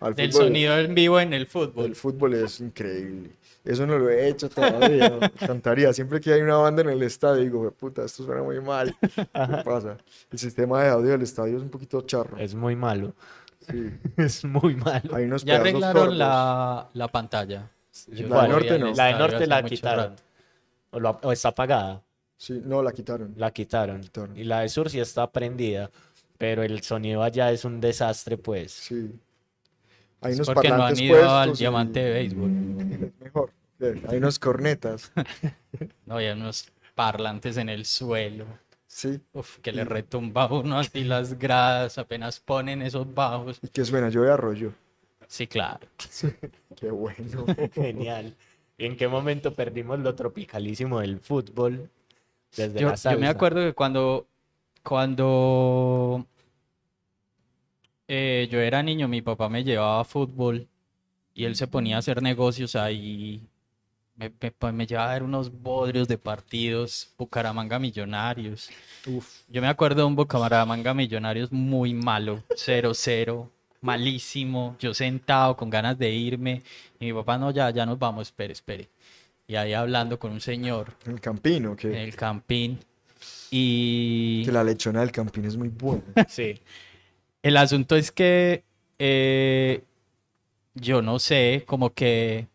[SPEAKER 3] Al
[SPEAKER 4] Del
[SPEAKER 3] fútbol,
[SPEAKER 4] sonido en vivo en el fútbol.
[SPEAKER 3] El fútbol es increíble. Eso no lo he hecho todavía. Cantaría. Siempre que hay una banda en el estadio, digo, puta, esto suena muy mal. ¿Qué pasa? El sistema de audio del estadio es un poquito charro.
[SPEAKER 2] Es muy malo.
[SPEAKER 3] Sí.
[SPEAKER 2] Es muy malo.
[SPEAKER 3] Hay unos
[SPEAKER 4] Ya arreglaron la, la pantalla. Yo
[SPEAKER 3] La de norte no.
[SPEAKER 2] La de norte la quitaron. O, lo- o está apagada.
[SPEAKER 3] Sí, no, la quitaron.
[SPEAKER 2] La quitaron.
[SPEAKER 3] Quitaron.
[SPEAKER 2] Y la de sur sí está prendida. Pero el sonido allá es un desastre, pues.
[SPEAKER 3] Sí. Hay
[SPEAKER 4] Es
[SPEAKER 3] unos
[SPEAKER 4] porque no han ido al
[SPEAKER 3] y-
[SPEAKER 4] diamante de béisbol.
[SPEAKER 3] Mejor. Hay unos cornetas.
[SPEAKER 4] No, hay unos parlantes en el suelo.
[SPEAKER 3] Sí.
[SPEAKER 4] Uf, que le retumba a uno así las gradas apenas ponen esos bajos.
[SPEAKER 3] ¿Y qué suena? Yo de arroyo.
[SPEAKER 4] Sí, claro.
[SPEAKER 3] Qué bueno.
[SPEAKER 2] Genial. ¿Y en qué momento perdimos lo tropicalísimo del fútbol? Desde
[SPEAKER 4] Yo,
[SPEAKER 2] la
[SPEAKER 4] yo me
[SPEAKER 2] salsa.
[SPEAKER 4] acuerdo que cuando, cuando eh, yo era niño, mi papá me llevaba a fútbol y él se ponía a hacer negocios ahí. Me, me, pues, me llevaba a ver unos bodrios de partidos, Bucaramanga Millonarios. Yo me acuerdo de un Bucaramanga Millonarios muy malo, 0-0, malísimo. Yo sentado con ganas de irme y mi papá, no, ya, ya nos vamos, espere, espere. Y ahí hablando con un señor
[SPEAKER 3] El campino,
[SPEAKER 4] en
[SPEAKER 3] que,
[SPEAKER 4] el campín. Y
[SPEAKER 3] que la lechona del campín es muy buena.
[SPEAKER 2] Sí.
[SPEAKER 4] El asunto es que eh, yo no sé, como que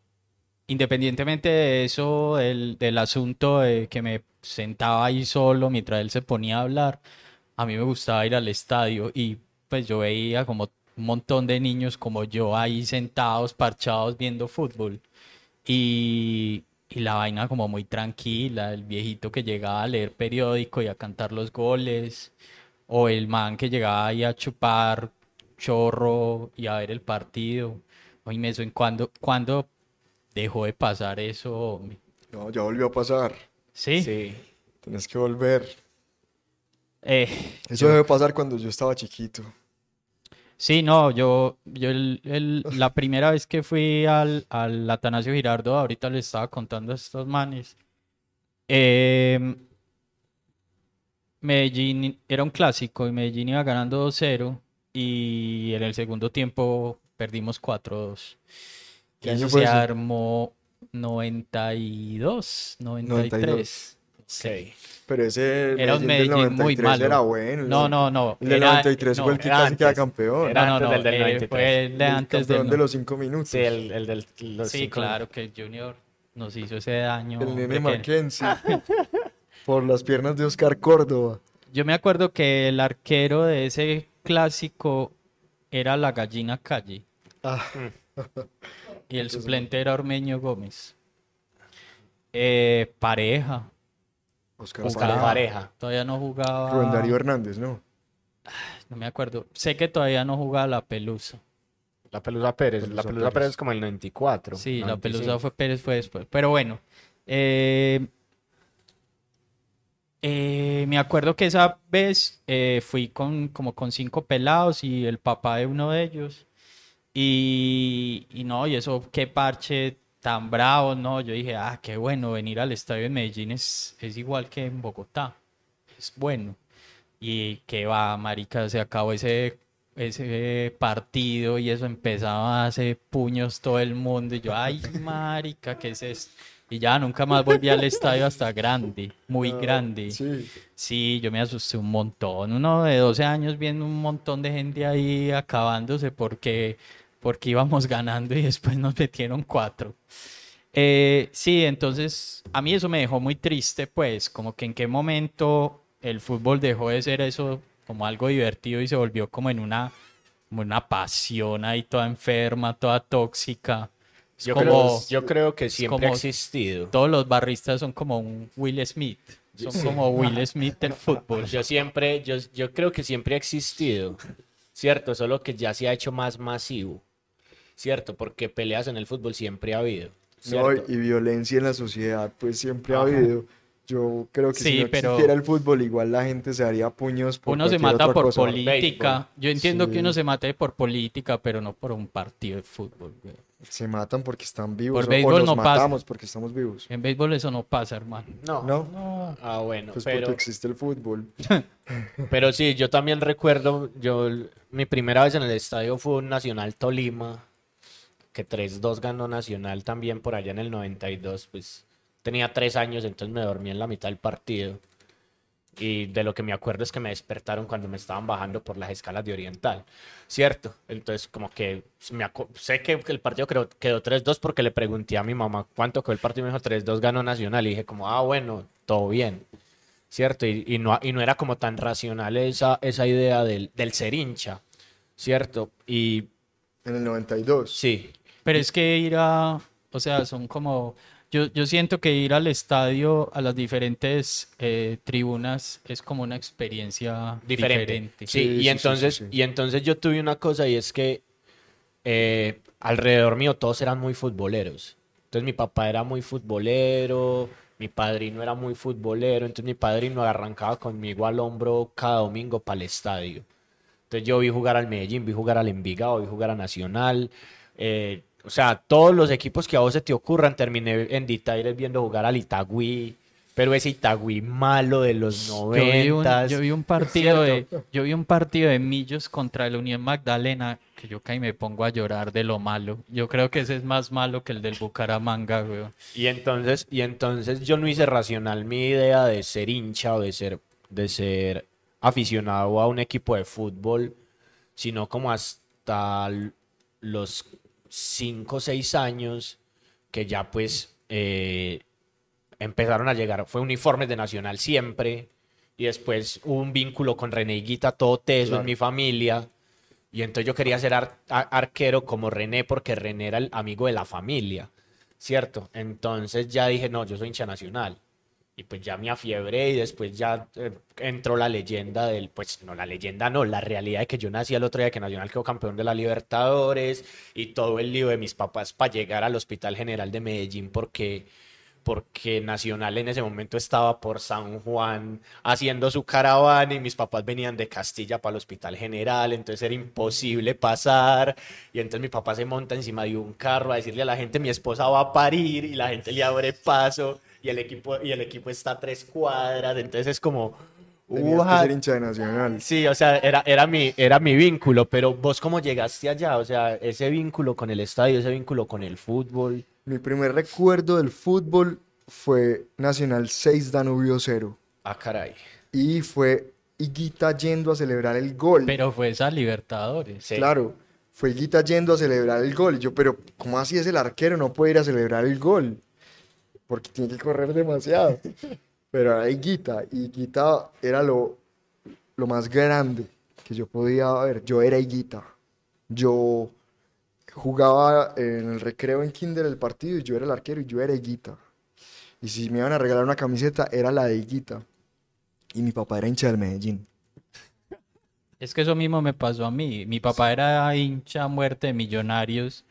[SPEAKER 4] independientemente de eso, del, del asunto de que me sentaba ahí solo mientras él se ponía a hablar, a mí me gustaba ir al estadio y pues yo veía como un montón de niños como yo ahí sentados, parchados, viendo fútbol. Y, y la vaina como muy tranquila, el viejito que llegaba a leer periódico y a cantar los goles, o el man que llegaba ahí a chupar chorro y a ver el partido. Oye, eso en cuando, cuando dejó de pasar eso?
[SPEAKER 3] No, ya volvió a pasar.
[SPEAKER 4] ¿Sí?
[SPEAKER 2] Sí.
[SPEAKER 3] Tenés que volver.
[SPEAKER 4] Eh,
[SPEAKER 3] Eso debe pasar cuando yo estaba chiquito.
[SPEAKER 4] Sí, no, yo, yo el- el- la primera vez que fui al, al Atanasio Girardot, ahorita le estaba contando a estos manes, em, Medellín era un clásico y Medellín iba ganando 2-0 y en el segundo tiempo perdimos 4-2.
[SPEAKER 3] ¿Qué
[SPEAKER 4] Y
[SPEAKER 3] año
[SPEAKER 4] eso se
[SPEAKER 3] eso?
[SPEAKER 4] armó 92, 93.
[SPEAKER 2] Sí.
[SPEAKER 3] Pero ese
[SPEAKER 4] Era un
[SPEAKER 3] Medellín del
[SPEAKER 4] Medellín muy
[SPEAKER 3] 93
[SPEAKER 4] malo.
[SPEAKER 3] era bueno.
[SPEAKER 4] No,
[SPEAKER 3] el-
[SPEAKER 4] no, no.
[SPEAKER 3] El del
[SPEAKER 4] era-
[SPEAKER 3] 93
[SPEAKER 4] no,
[SPEAKER 3] fue el que casi queda campeón.
[SPEAKER 2] Era
[SPEAKER 4] no, no,
[SPEAKER 2] antes del del
[SPEAKER 4] eh,
[SPEAKER 2] 93.
[SPEAKER 4] fue el de
[SPEAKER 3] El
[SPEAKER 4] antes
[SPEAKER 3] campeón
[SPEAKER 4] del...
[SPEAKER 3] de los cinco minutos.
[SPEAKER 2] Sí, el, el del los
[SPEAKER 4] Sí,
[SPEAKER 2] cinco-
[SPEAKER 4] claro que Junior nos hizo ese daño.
[SPEAKER 3] El nene Mackenzie. por las piernas de Oscar Córdoba.
[SPEAKER 4] Yo me acuerdo que el arquero de ese clásico era la gallina Calle
[SPEAKER 3] Ah,
[SPEAKER 4] y el suplente era Ormeño Gómez. Eh, pareja.
[SPEAKER 3] Oscar
[SPEAKER 4] Jugaba.
[SPEAKER 3] Pareja.
[SPEAKER 2] pareja.
[SPEAKER 4] Todavía no jugaba.
[SPEAKER 3] Rubén Darío Hernández, ¿no?
[SPEAKER 4] No me acuerdo. Sé que todavía no jugaba la pelusa.
[SPEAKER 2] La Pelusa Pérez. la
[SPEAKER 3] Pelusa Pérez.
[SPEAKER 2] Pérez es como el 94.
[SPEAKER 4] Sí, la
[SPEAKER 2] 95.
[SPEAKER 4] pelusa fue Pérez fue después. Pero bueno. eh, eh, me acuerdo que esa vez eh, fui con como con cinco pelados y el papá de uno de ellos. Y, no, y eso, qué parche tan bravo, ¿no? Yo dije, ah, qué bueno, venir al estadio de Medellín es, es igual que en Bogotá. Es bueno. Y que va, marica, se acabó ese, ese partido y eso empezaba a hacer puños todo el mundo. Y yo, ay, marica, ¿qué es esto? Y ya nunca más volví al estadio hasta grande, muy grande.
[SPEAKER 3] Sí.
[SPEAKER 4] Sí, yo me asusté un montón. Uno de 12 años viendo un montón de gente ahí acabándose porque, porque íbamos ganando y después nos metieron cuatro. Eh, sí, entonces a mí eso me dejó muy triste, pues, como que en qué momento el fútbol dejó de ser eso como algo divertido y se volvió como en una, como una pasión ahí toda enferma, toda tóxica.
[SPEAKER 2] Yo,
[SPEAKER 4] como
[SPEAKER 2] creo, yo creo que siempre ha existido.
[SPEAKER 4] todos los barristas son como un Will Smith, son como Will Smith del fútbol.
[SPEAKER 2] Yo siempre, yo, yo creo que siempre ha existido, ¿cierto? Solo que ya se ha hecho más masivo, ¿cierto? Porque peleas en el fútbol siempre ha habido,
[SPEAKER 3] No, y violencia en la sociedad, pues siempre ha habido. Yo creo que
[SPEAKER 4] Sí,
[SPEAKER 3] si no
[SPEAKER 4] pero-
[SPEAKER 3] existiera el fútbol, igual la gente se haría puños por
[SPEAKER 4] Uno se mata por
[SPEAKER 3] cosa.
[SPEAKER 4] política. Yo entiendo
[SPEAKER 3] Sí.
[SPEAKER 4] que uno se mate por política, pero no por un partido de fútbol. güey.
[SPEAKER 3] Se matan porque están vivos.
[SPEAKER 4] Por
[SPEAKER 3] o- o
[SPEAKER 4] béisbol
[SPEAKER 3] nos
[SPEAKER 4] no pasa.
[SPEAKER 3] matamos porque estamos vivos.
[SPEAKER 4] En béisbol eso no pasa, hermano.
[SPEAKER 2] No,
[SPEAKER 3] No,
[SPEAKER 2] Ah, bueno,
[SPEAKER 3] pues
[SPEAKER 2] pero,
[SPEAKER 3] porque existe el fútbol.
[SPEAKER 2] pero sí, yo también recuerdo, yo, mi primera vez en el estadio fue un Nacional Tolima, que 3-2 ganó Nacional también por allá en el 92, pues tenía tres años, entonces me dormí en la mitad del partido. Y de lo que me acuerdo es que me despertaron cuando me estaban bajando por las escalas de Oriental, ¿cierto? Entonces, como que me sé que el partido quedó, quedó 3-2 porque le pregunté a mi mamá cuánto quedó el partido y me dijo 3-2 ganó Nacional. Y dije, como, ah, bueno, todo bien, ¿cierto? Y, y no, y no era como tan racional esa, esa idea del, del ser hincha, ¿cierto? Y
[SPEAKER 3] En el 92.
[SPEAKER 2] sí,
[SPEAKER 4] Pero es que ir a, o sea, son como, yo, yo siento que ir al estadio, a las diferentes eh, tribunas, es como una experiencia
[SPEAKER 2] diferente.
[SPEAKER 4] diferente.
[SPEAKER 2] Sí,
[SPEAKER 3] Sí,
[SPEAKER 2] y
[SPEAKER 3] sí,
[SPEAKER 2] entonces,
[SPEAKER 3] sí, sí.
[SPEAKER 2] y entonces yo tuve una cosa y es que eh, alrededor mío todos eran muy futboleros. Entonces mi papá era muy futbolero, mi padrino era muy futbolero, entonces mi padrino arrancaba conmigo al hombro cada domingo para el estadio. Entonces yo vi jugar al Medellín, vi jugar al Envigado, vi jugar a Nacional. eh, o sea, todos los equipos que a vos se te ocurran, terminé en Ditaires viendo jugar al Itagüí, pero ese Itagüí malo de los
[SPEAKER 4] Yo vi, un,
[SPEAKER 2] noventas.
[SPEAKER 4] yo vi un partido de, yo vi un partido de Millos contra el Unión Magdalena que yo caí me pongo a llorar de lo malo. Yo creo que ese es más malo que el del Bucaramanga, güey.
[SPEAKER 2] Y entonces, y entonces yo no hice racional mi idea de ser hincha o de ser, de ser aficionado a un equipo de fútbol, sino como hasta los 5 o 6 años que ya pues eh, empezaron a llegar, fue uniformes de Nacional siempre, y después hubo un vínculo con René Higuita, todo teso
[SPEAKER 3] Claro.
[SPEAKER 2] en mi familia, y entonces yo quería ser ar- arquero como René porque René era el amigo de la familia, ¿cierto? Entonces ya dije, no, yo soy hincha nacional. Y pues ya me afiebré y después ya eh, entró la leyenda del, pues no la leyenda, no, la realidad de que yo nací el otro día que Nacional quedó campeón de la Libertadores y todo el lío de mis papás para llegar al Hospital General de Medellín porque, porque Nacional en ese momento estaba por San Juan haciendo su caravana y mis papás venían de Castilla para el Hospital General, entonces era imposible pasar y entonces mi papá se monta encima de un carro a decirle a la gente mi esposa va a parir y la gente le abre paso y el equipo, y el equipo está a tres cuadras, entonces es como...
[SPEAKER 3] Tenías que
[SPEAKER 2] "What?".
[SPEAKER 3] ser hincha de Nacional.
[SPEAKER 2] Sí, o sea, era, era, mi, era mi vínculo, pero vos cómo llegaste allá, o sea, ese vínculo con el estadio, ese vínculo con el fútbol.
[SPEAKER 3] Mi primer recuerdo del fútbol fue Nacional 6 Danubio 0.
[SPEAKER 2] Ah, caray.
[SPEAKER 3] Y fue Higuita yendo a celebrar el gol.
[SPEAKER 4] Pero fue esa Libertadores.
[SPEAKER 2] Sí.
[SPEAKER 3] Claro, fue Higuita yendo a celebrar el gol. Y yo, pero ¿cómo así es el arquero? No puede ir a celebrar el gol. Porque tiene que correr demasiado. Pero era Higuita. Y Higuita era lo, lo más grande que yo podía ver. Yo era Higuita. Yo jugaba en el recreo en Kinder el partido y yo era el arquero y yo era Higuita. Y si me iban a regalar una camiseta, era la de Higuita. Y mi papá era hincha del Medellín.
[SPEAKER 4] Es que eso mismo me pasó a mí. Mi papá era hincha muerte de millonarios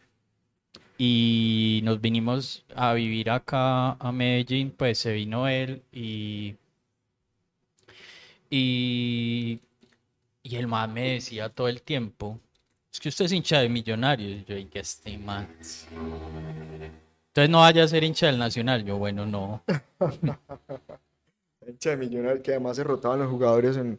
[SPEAKER 4] y nos vinimos a vivir acá a Medellín, pues se vino él y y y el man me decía todo el tiempo, es que usted es hincha de millonarios. Yo, ¿y qué este man? Entonces no vaya a ser hincha del Nacional. Yo, bueno, no.
[SPEAKER 3] hincha de Millonarios, que además se rotaban los jugadores en-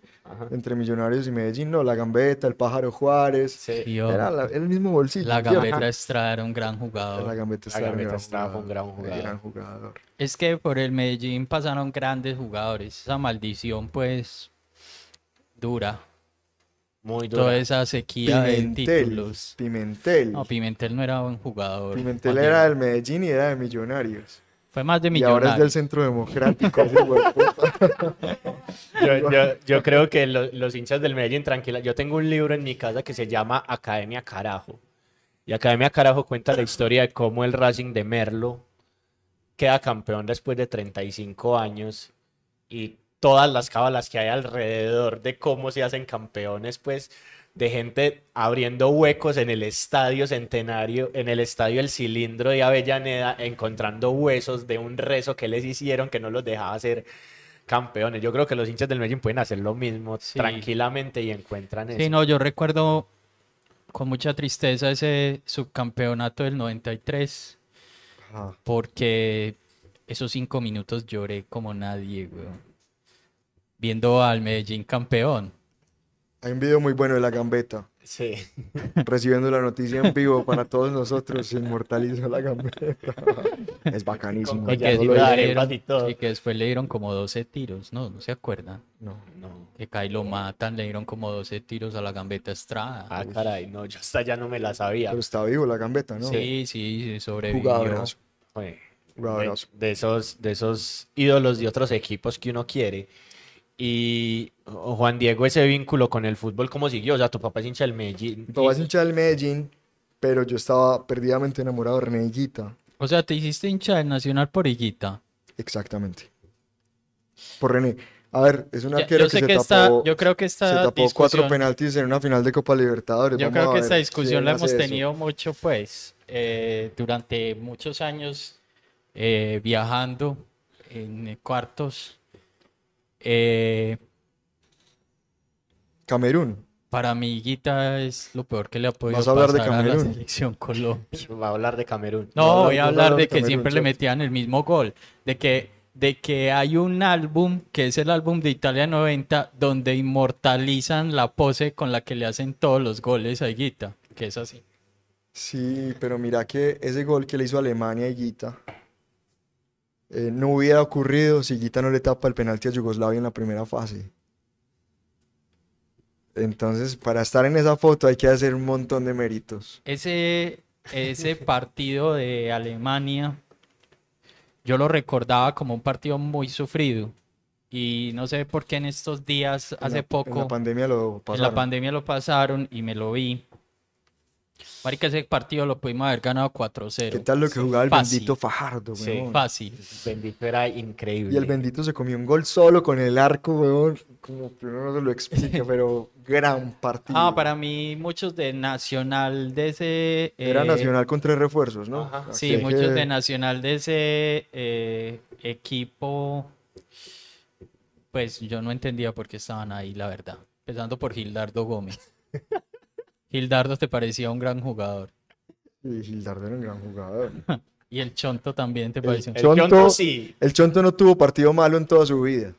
[SPEAKER 3] entre Millonarios y Medellín, no, la Gambeta, el Pájaro Juárez,
[SPEAKER 2] Sí.
[SPEAKER 4] Yo,
[SPEAKER 3] era la- el mismo bolsillo.
[SPEAKER 4] la
[SPEAKER 3] ¿cierto?
[SPEAKER 4] Gambetta Estrada era un gran
[SPEAKER 3] La
[SPEAKER 4] jugador.
[SPEAKER 2] La
[SPEAKER 3] Estrada era
[SPEAKER 2] Gambetta
[SPEAKER 3] un gran
[SPEAKER 2] Estrada fue un gran
[SPEAKER 3] jugador,
[SPEAKER 2] jugador.
[SPEAKER 3] gran jugador.
[SPEAKER 4] Es que por el Medellín pasaron grandes jugadores. Esa maldición, pues, dura.
[SPEAKER 2] Muy
[SPEAKER 4] Toda
[SPEAKER 2] dura.
[SPEAKER 4] esa sequía de
[SPEAKER 3] Pimentel,
[SPEAKER 4] títulos.
[SPEAKER 3] Pimentel.
[SPEAKER 4] No, Pimentel no era buen jugador.
[SPEAKER 3] Pimentel era del Medellín y era de Millonarios.
[SPEAKER 4] Fue más de
[SPEAKER 3] Y ahora es del. Centro Democrático. ese.
[SPEAKER 2] Yo, yo- yo creo que lo- los hinchas del Medellín, tranquila. Yo tengo un libro en mi casa que se llama Academia Carajo. Y Academia Carajo cuenta la historia de cómo el Racing de Merlo queda campeón después de 35 años y todas las cábalas que hay alrededor de cómo se hacen campeones, pues de gente abriendo huecos en el estadio Centenario, en el estadio El Cilindro de Avellaneda, encontrando huesos de un rezo que les hicieron que no los dejaba ser campeones. Yo creo que los hinchas del Medellín pueden hacer lo mismo
[SPEAKER 4] Sí.
[SPEAKER 2] tranquilamente y encuentran eso.
[SPEAKER 4] Sí, no, yo recuerdo con mucha tristeza ese subcampeonato del 93,
[SPEAKER 3] Ajá.
[SPEAKER 4] porque esos cinco minutos lloré como nadie, weón. Viendo al Medellín campeón.
[SPEAKER 3] Hay un video muy bueno de la Gambeta.
[SPEAKER 2] Sí.
[SPEAKER 3] Recibiendo la noticia en vivo para todos nosotros. Se inmortalizó la Gambeta. Es bacanísimo.
[SPEAKER 2] Con
[SPEAKER 4] Y que, dieron,
[SPEAKER 2] y
[SPEAKER 4] y que después le dieron como 12 tiros, ¿no? ¿No se acuerdan?
[SPEAKER 3] No.
[SPEAKER 2] No.
[SPEAKER 4] Que cae lo matan, le dieron como 12 tiros a la gambeta Estrada.
[SPEAKER 2] Ah, caray, no, yo hasta ya no me la sabía.
[SPEAKER 3] Pero está vivo la Gambeta, ¿no?
[SPEAKER 4] Sí, sí, sobrevivió.
[SPEAKER 3] Jugadorazo.
[SPEAKER 2] Fue de,
[SPEAKER 3] Jugadorazo.
[SPEAKER 2] de esos, de esos ídolos de otros equipos que uno quiere. Y oh, Juan Diego, ese vínculo con el fútbol, ¿cómo siguió? O sea, tu papá es hincha del Medellín.
[SPEAKER 3] Mi papá es hincha del Medellín, pero yo estaba perdidamente enamorado de René Higuita.
[SPEAKER 4] O sea, te hiciste hincha del Nacional por Higuita.
[SPEAKER 3] Exactamente. Por René. A ver, es un arquero
[SPEAKER 4] yo sé
[SPEAKER 3] que
[SPEAKER 4] que
[SPEAKER 3] se
[SPEAKER 4] esta,
[SPEAKER 3] tapó,
[SPEAKER 4] yo creo que
[SPEAKER 3] se
[SPEAKER 4] esta
[SPEAKER 3] tapó cuatro penaltis en una final de Copa Libertadores.
[SPEAKER 4] yo
[SPEAKER 3] Vamos
[SPEAKER 4] creo que esta discusión la hemos
[SPEAKER 3] eso.
[SPEAKER 4] tenido mucho, pues, eh, durante muchos años eh, viajando en cuartos. Eh,
[SPEAKER 3] Camerún.
[SPEAKER 4] para mí, Higuita es lo peor que le ha podido
[SPEAKER 3] ¿Vas a hablar de
[SPEAKER 4] pasar a la selección Colombia.
[SPEAKER 2] Va a hablar de Camerún.
[SPEAKER 4] No, voy a hablar de
[SPEAKER 3] de
[SPEAKER 4] que
[SPEAKER 3] Camerún,
[SPEAKER 4] siempre le metían el mismo gol, de que, de que hay un álbum, que es el álbum de Italia 90, donde inmortalizan la pose con la que le hacen todos los goles a Higuita, que es así.
[SPEAKER 3] Sí, pero mira que ese gol que le hizo Alemania a Higuita eh, no hubiera ocurrido si Higuita no le tapa el penalti a Yugoslavia en la primera fase. Entonces, para estar en esa foto hay que hacer un montón de méritos.
[SPEAKER 4] Ese, ese partido de Alemania, yo lo recordaba como un partido muy sufrido. Y no sé por qué en estos días,
[SPEAKER 3] En
[SPEAKER 4] hace
[SPEAKER 3] la- En
[SPEAKER 4] poco,
[SPEAKER 3] la pandemia lo
[SPEAKER 4] en la pandemia lo pasaron y me lo vi. Marica, ese partido lo pudimos haber ganado 4-0.
[SPEAKER 3] ¿Qué tal lo que jugaba el
[SPEAKER 4] Fácil.
[SPEAKER 3] bendito Fajardo,
[SPEAKER 2] Sí?
[SPEAKER 4] Fácil.
[SPEAKER 2] Bendito era increíble.
[SPEAKER 3] Y el bendito se comió un gol solo con el arco, weón. Como no se lo explica, pero gran partido.
[SPEAKER 4] Ah, para mí muchos de Nacional de ese...
[SPEAKER 3] Era
[SPEAKER 4] eh,
[SPEAKER 3] Nacional con tres refuerzos, ¿no?
[SPEAKER 2] Ajá.
[SPEAKER 4] Sí, muchos
[SPEAKER 3] que-
[SPEAKER 4] de Nacional de ese eh, equipo, pues yo no entendía por qué estaban ahí, la verdad. Empezando por Gildardo Gómez. Gildardo te parecía un gran jugador.
[SPEAKER 3] Y Gildardo era un gran jugador.
[SPEAKER 4] Y el Chonto también te pareció.
[SPEAKER 2] El
[SPEAKER 3] Chonto-
[SPEAKER 2] Chonto sí.
[SPEAKER 3] El Chonto no tuvo partido malo en toda su vida.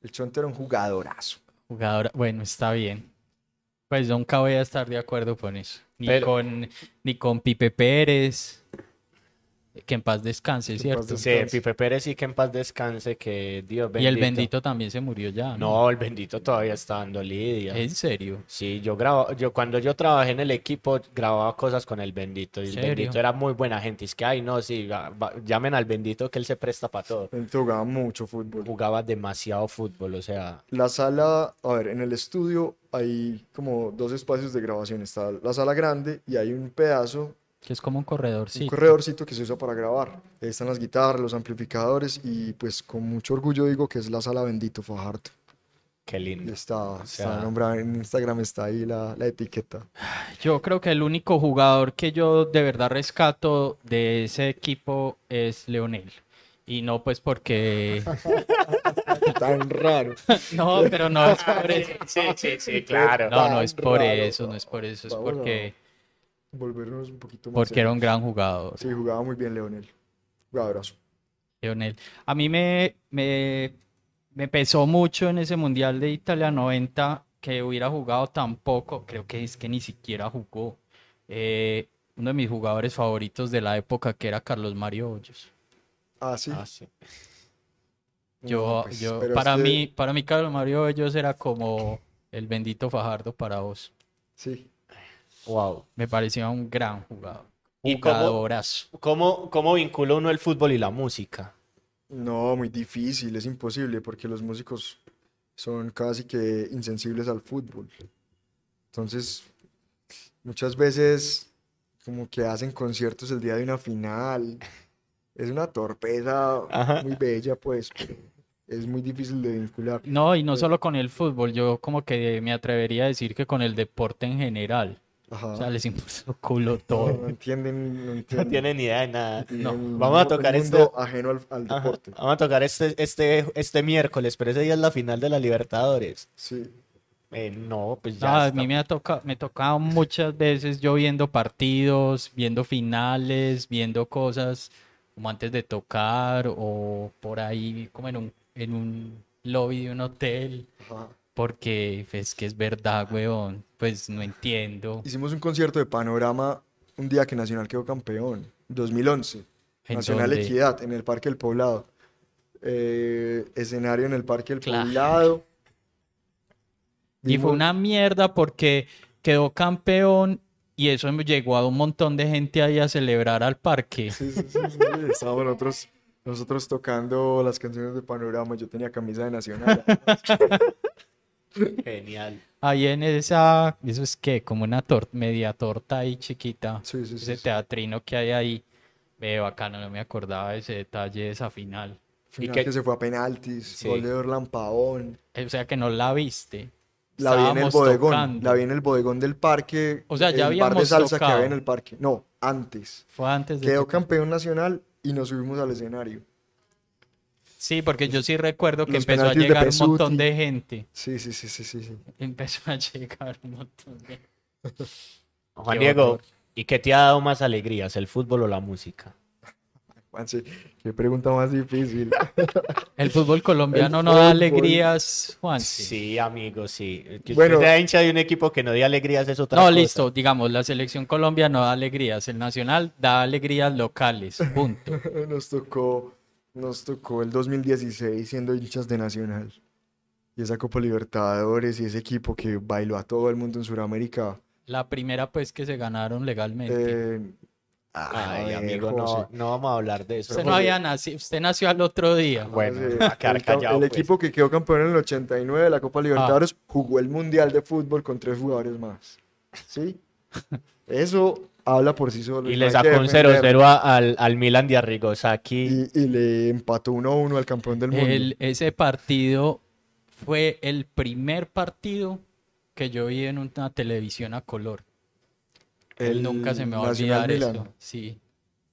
[SPEAKER 3] El Chonto era un jugadorazo.
[SPEAKER 4] Jugador, bueno, está bien. Pues nunca voy a estar de acuerdo con eso. Ni
[SPEAKER 2] Pero-
[SPEAKER 4] con ni con Pipe Pérez. Que en paz descanse,
[SPEAKER 3] Que en paz
[SPEAKER 4] ¿cierto?
[SPEAKER 2] Sí. Pipe Pérez sí que en paz descanse, que Dios bendito.
[SPEAKER 4] Y el bendito también se murió ya, ¿no?
[SPEAKER 2] No, el bendito todavía está dando lidia.
[SPEAKER 4] ¿En serio?
[SPEAKER 2] Sí, yo grabo, yo cuando yo trabajé en el equipo grababa cosas con el bendito y el
[SPEAKER 4] ¿Serio?
[SPEAKER 2] bendito era muy buena gente. Es que, ay, no, sí, va- va- llamen al bendito que él se presta para todo.
[SPEAKER 3] Él jugaba mucho fútbol.
[SPEAKER 2] Jugaba demasiado fútbol, o sea,
[SPEAKER 3] La sala, a ver, en el estudio hay como dos espacios de grabación. Está la sala grande y hay un pedazo,
[SPEAKER 4] Que es como un corredor,
[SPEAKER 3] un corredorcito que se usa para grabar. Ahí están las guitarras, los amplificadores y pues con mucho orgullo digo que es la sala Bendito Fajardo.
[SPEAKER 2] qué lindo.
[SPEAKER 3] está, está
[SPEAKER 2] sea-
[SPEAKER 3] nombrada en Instagram, está ahí la, la etiqueta.
[SPEAKER 4] Yo creo que el único jugador que yo de verdad rescato de ese equipo es Leonel. Y no pues porque...
[SPEAKER 3] Tan raro.
[SPEAKER 4] No, pero no es por eso.
[SPEAKER 2] Sí, sí, sí, claro.
[SPEAKER 4] No, no es por
[SPEAKER 3] Raro.
[SPEAKER 4] eso, no es por eso, es
[SPEAKER 3] Vamos a
[SPEAKER 4] porque,
[SPEAKER 3] Volvernos un poquito más
[SPEAKER 4] porque era un gran jugador.
[SPEAKER 3] Sí, jugaba muy bien Leonel. Jugadorazo.
[SPEAKER 4] Leonel. A mí me, me, me pesó mucho en ese Mundial de Italia 90 que hubiera jugado tan poco. Creo que es que ni siquiera jugó. Eh, uno de mis jugadores favoritos de la época que era Carlos Mario Hoyos.
[SPEAKER 3] Ah, sí.
[SPEAKER 2] Ah, sí.
[SPEAKER 4] Yo,
[SPEAKER 3] No, pues,
[SPEAKER 4] yo, para mí, para mí Carlos Mario Hoyos era como el bendito Fajardo para vos.
[SPEAKER 3] Sí.
[SPEAKER 2] Wow.
[SPEAKER 4] Me parecía un gran jugador.
[SPEAKER 2] ¿Y cómo-
[SPEAKER 4] Jugadorazo.
[SPEAKER 2] ¿Cómo, cómo vincula uno el fútbol y la música?
[SPEAKER 3] No, muy difícil, es imposible porque los músicos son casi que insensibles al fútbol. Entonces, muchas veces como que hacen conciertos el día de una final. Es una torpeza
[SPEAKER 2] Ajá.
[SPEAKER 3] muy bella, pues, pero es muy difícil de vincular.
[SPEAKER 4] No, y no solo con el fútbol, yo como que me atrevería a decir que con el deporte en general.
[SPEAKER 3] Ajá.
[SPEAKER 4] O sea, les un culo
[SPEAKER 3] No,
[SPEAKER 4] todo.
[SPEAKER 3] no entienden, no
[SPEAKER 2] No
[SPEAKER 3] entienden.
[SPEAKER 2] tienen ni idea de nada.
[SPEAKER 4] No.
[SPEAKER 2] Vamos a tocar
[SPEAKER 3] el
[SPEAKER 2] este-
[SPEAKER 3] mundo ajeno al, al
[SPEAKER 2] Ajá.
[SPEAKER 3] deporte.
[SPEAKER 2] Vamos a tocar este, este, este miércoles, pero ese día es la final de la Libertadores.
[SPEAKER 3] Sí.
[SPEAKER 2] Eh, no, pues
[SPEAKER 4] Ah,
[SPEAKER 2] ya
[SPEAKER 4] a mí me ha tocado, me tocado muchas veces yo viendo partidos, viendo finales, viendo cosas como antes de tocar o por ahí como en un, en un lobby de un hotel,
[SPEAKER 3] Ajá.
[SPEAKER 4] porque es que es verdad, weón, pues no entiendo.
[SPEAKER 3] Hicimos un concierto de Panorama un día que Nacional quedó campeón, 2011.
[SPEAKER 4] ¿En
[SPEAKER 3] Nacional
[SPEAKER 4] dónde?
[SPEAKER 3] Equidad, en el Parque del Poblado. Eh, escenario en el Parque del
[SPEAKER 4] Claro.
[SPEAKER 3] Poblado.
[SPEAKER 4] Y fue una mierda porque quedó campeón y eso llegó a un montón de gente ahí a celebrar al parque.
[SPEAKER 3] Sí, sí, sí, sí, sí, Estábamos nosotros, nosotros tocando las canciones de Panorama. Yo tenía camisa de Nacional.
[SPEAKER 2] Genial.
[SPEAKER 4] Ahí en esa, eso es que como una media torta ahí chiquita,
[SPEAKER 3] Sí, sí,
[SPEAKER 4] ese
[SPEAKER 3] sí.
[SPEAKER 4] teatrino que hay ahí, ve bacano, no me acordaba de ese detalle de esa final.
[SPEAKER 3] Final que se fue a penaltis. Gol de Orlan Pavón.
[SPEAKER 4] O sea que no la viste.
[SPEAKER 3] La vi en el bodegón.
[SPEAKER 4] tocando.
[SPEAKER 3] La vi en el bodegón del parque.
[SPEAKER 4] O sea, ya
[SPEAKER 3] el bar de salsa que había en el parque. No, antes.
[SPEAKER 4] Fue antes de
[SPEAKER 3] Quedó
[SPEAKER 4] tocar.
[SPEAKER 3] campeón nacional y nos subimos al escenario.
[SPEAKER 4] Sí, porque yo sí recuerdo que
[SPEAKER 3] Los
[SPEAKER 4] empezó a llegar un montón de gente.
[SPEAKER 3] Sí, sí, sí, sí, sí. sí.
[SPEAKER 4] Empezó a llegar un montón de
[SPEAKER 2] Juan
[SPEAKER 4] Qué
[SPEAKER 2] Diego. ¿y qué te ha dado más alegrías, el fútbol o la música?
[SPEAKER 3] Juanse, qué pregunta más difícil.
[SPEAKER 4] El fútbol colombiano no da alegrías, Juan.
[SPEAKER 2] Sí, amigo, sí. Que
[SPEAKER 3] Bueno.
[SPEAKER 2] usted sea hincha de un equipo que no dé alegrías es otra
[SPEAKER 4] No,
[SPEAKER 2] cosa.
[SPEAKER 4] listo, digamos, la selección Colombia no da alegrías, el nacional da alegrías locales, punto.
[SPEAKER 3] Nos tocó, nos tocó el 2016 siendo hinchas de Nacional. Y esa Copa Libertadores y ese equipo que bailó a todo el mundo en Sudamérica.
[SPEAKER 4] La primera, pues, que se ganaron legalmente.
[SPEAKER 3] Eh,
[SPEAKER 2] Ay,
[SPEAKER 3] a ver,
[SPEAKER 2] amigo, no, no vamos a hablar de eso.
[SPEAKER 4] Usted no había nacido, usted nació al otro día.
[SPEAKER 2] Bueno,
[SPEAKER 3] José,
[SPEAKER 2] a quedar
[SPEAKER 3] el, ca-
[SPEAKER 2] callado,
[SPEAKER 3] el
[SPEAKER 2] pues.
[SPEAKER 3] equipo que quedó campeón en el 89 de la
[SPEAKER 4] Ah.
[SPEAKER 3] Copa Libertadores jugó el Mundial de Fútbol con tres jugadores más. ¿Sí? Eso habla por sí solo.
[SPEAKER 2] Y le sacó un
[SPEAKER 3] defenderlo.
[SPEAKER 2] 0-0 a- al, al Milan de Arrigosaki.
[SPEAKER 3] Y, y le empató 1-1 al campeón del mundo.
[SPEAKER 4] El- ese partido fue el primer partido que yo vi en una televisión a color.
[SPEAKER 3] El
[SPEAKER 4] Nunca se me va a olvidar
[SPEAKER 3] Milán.
[SPEAKER 4] eso. Sí.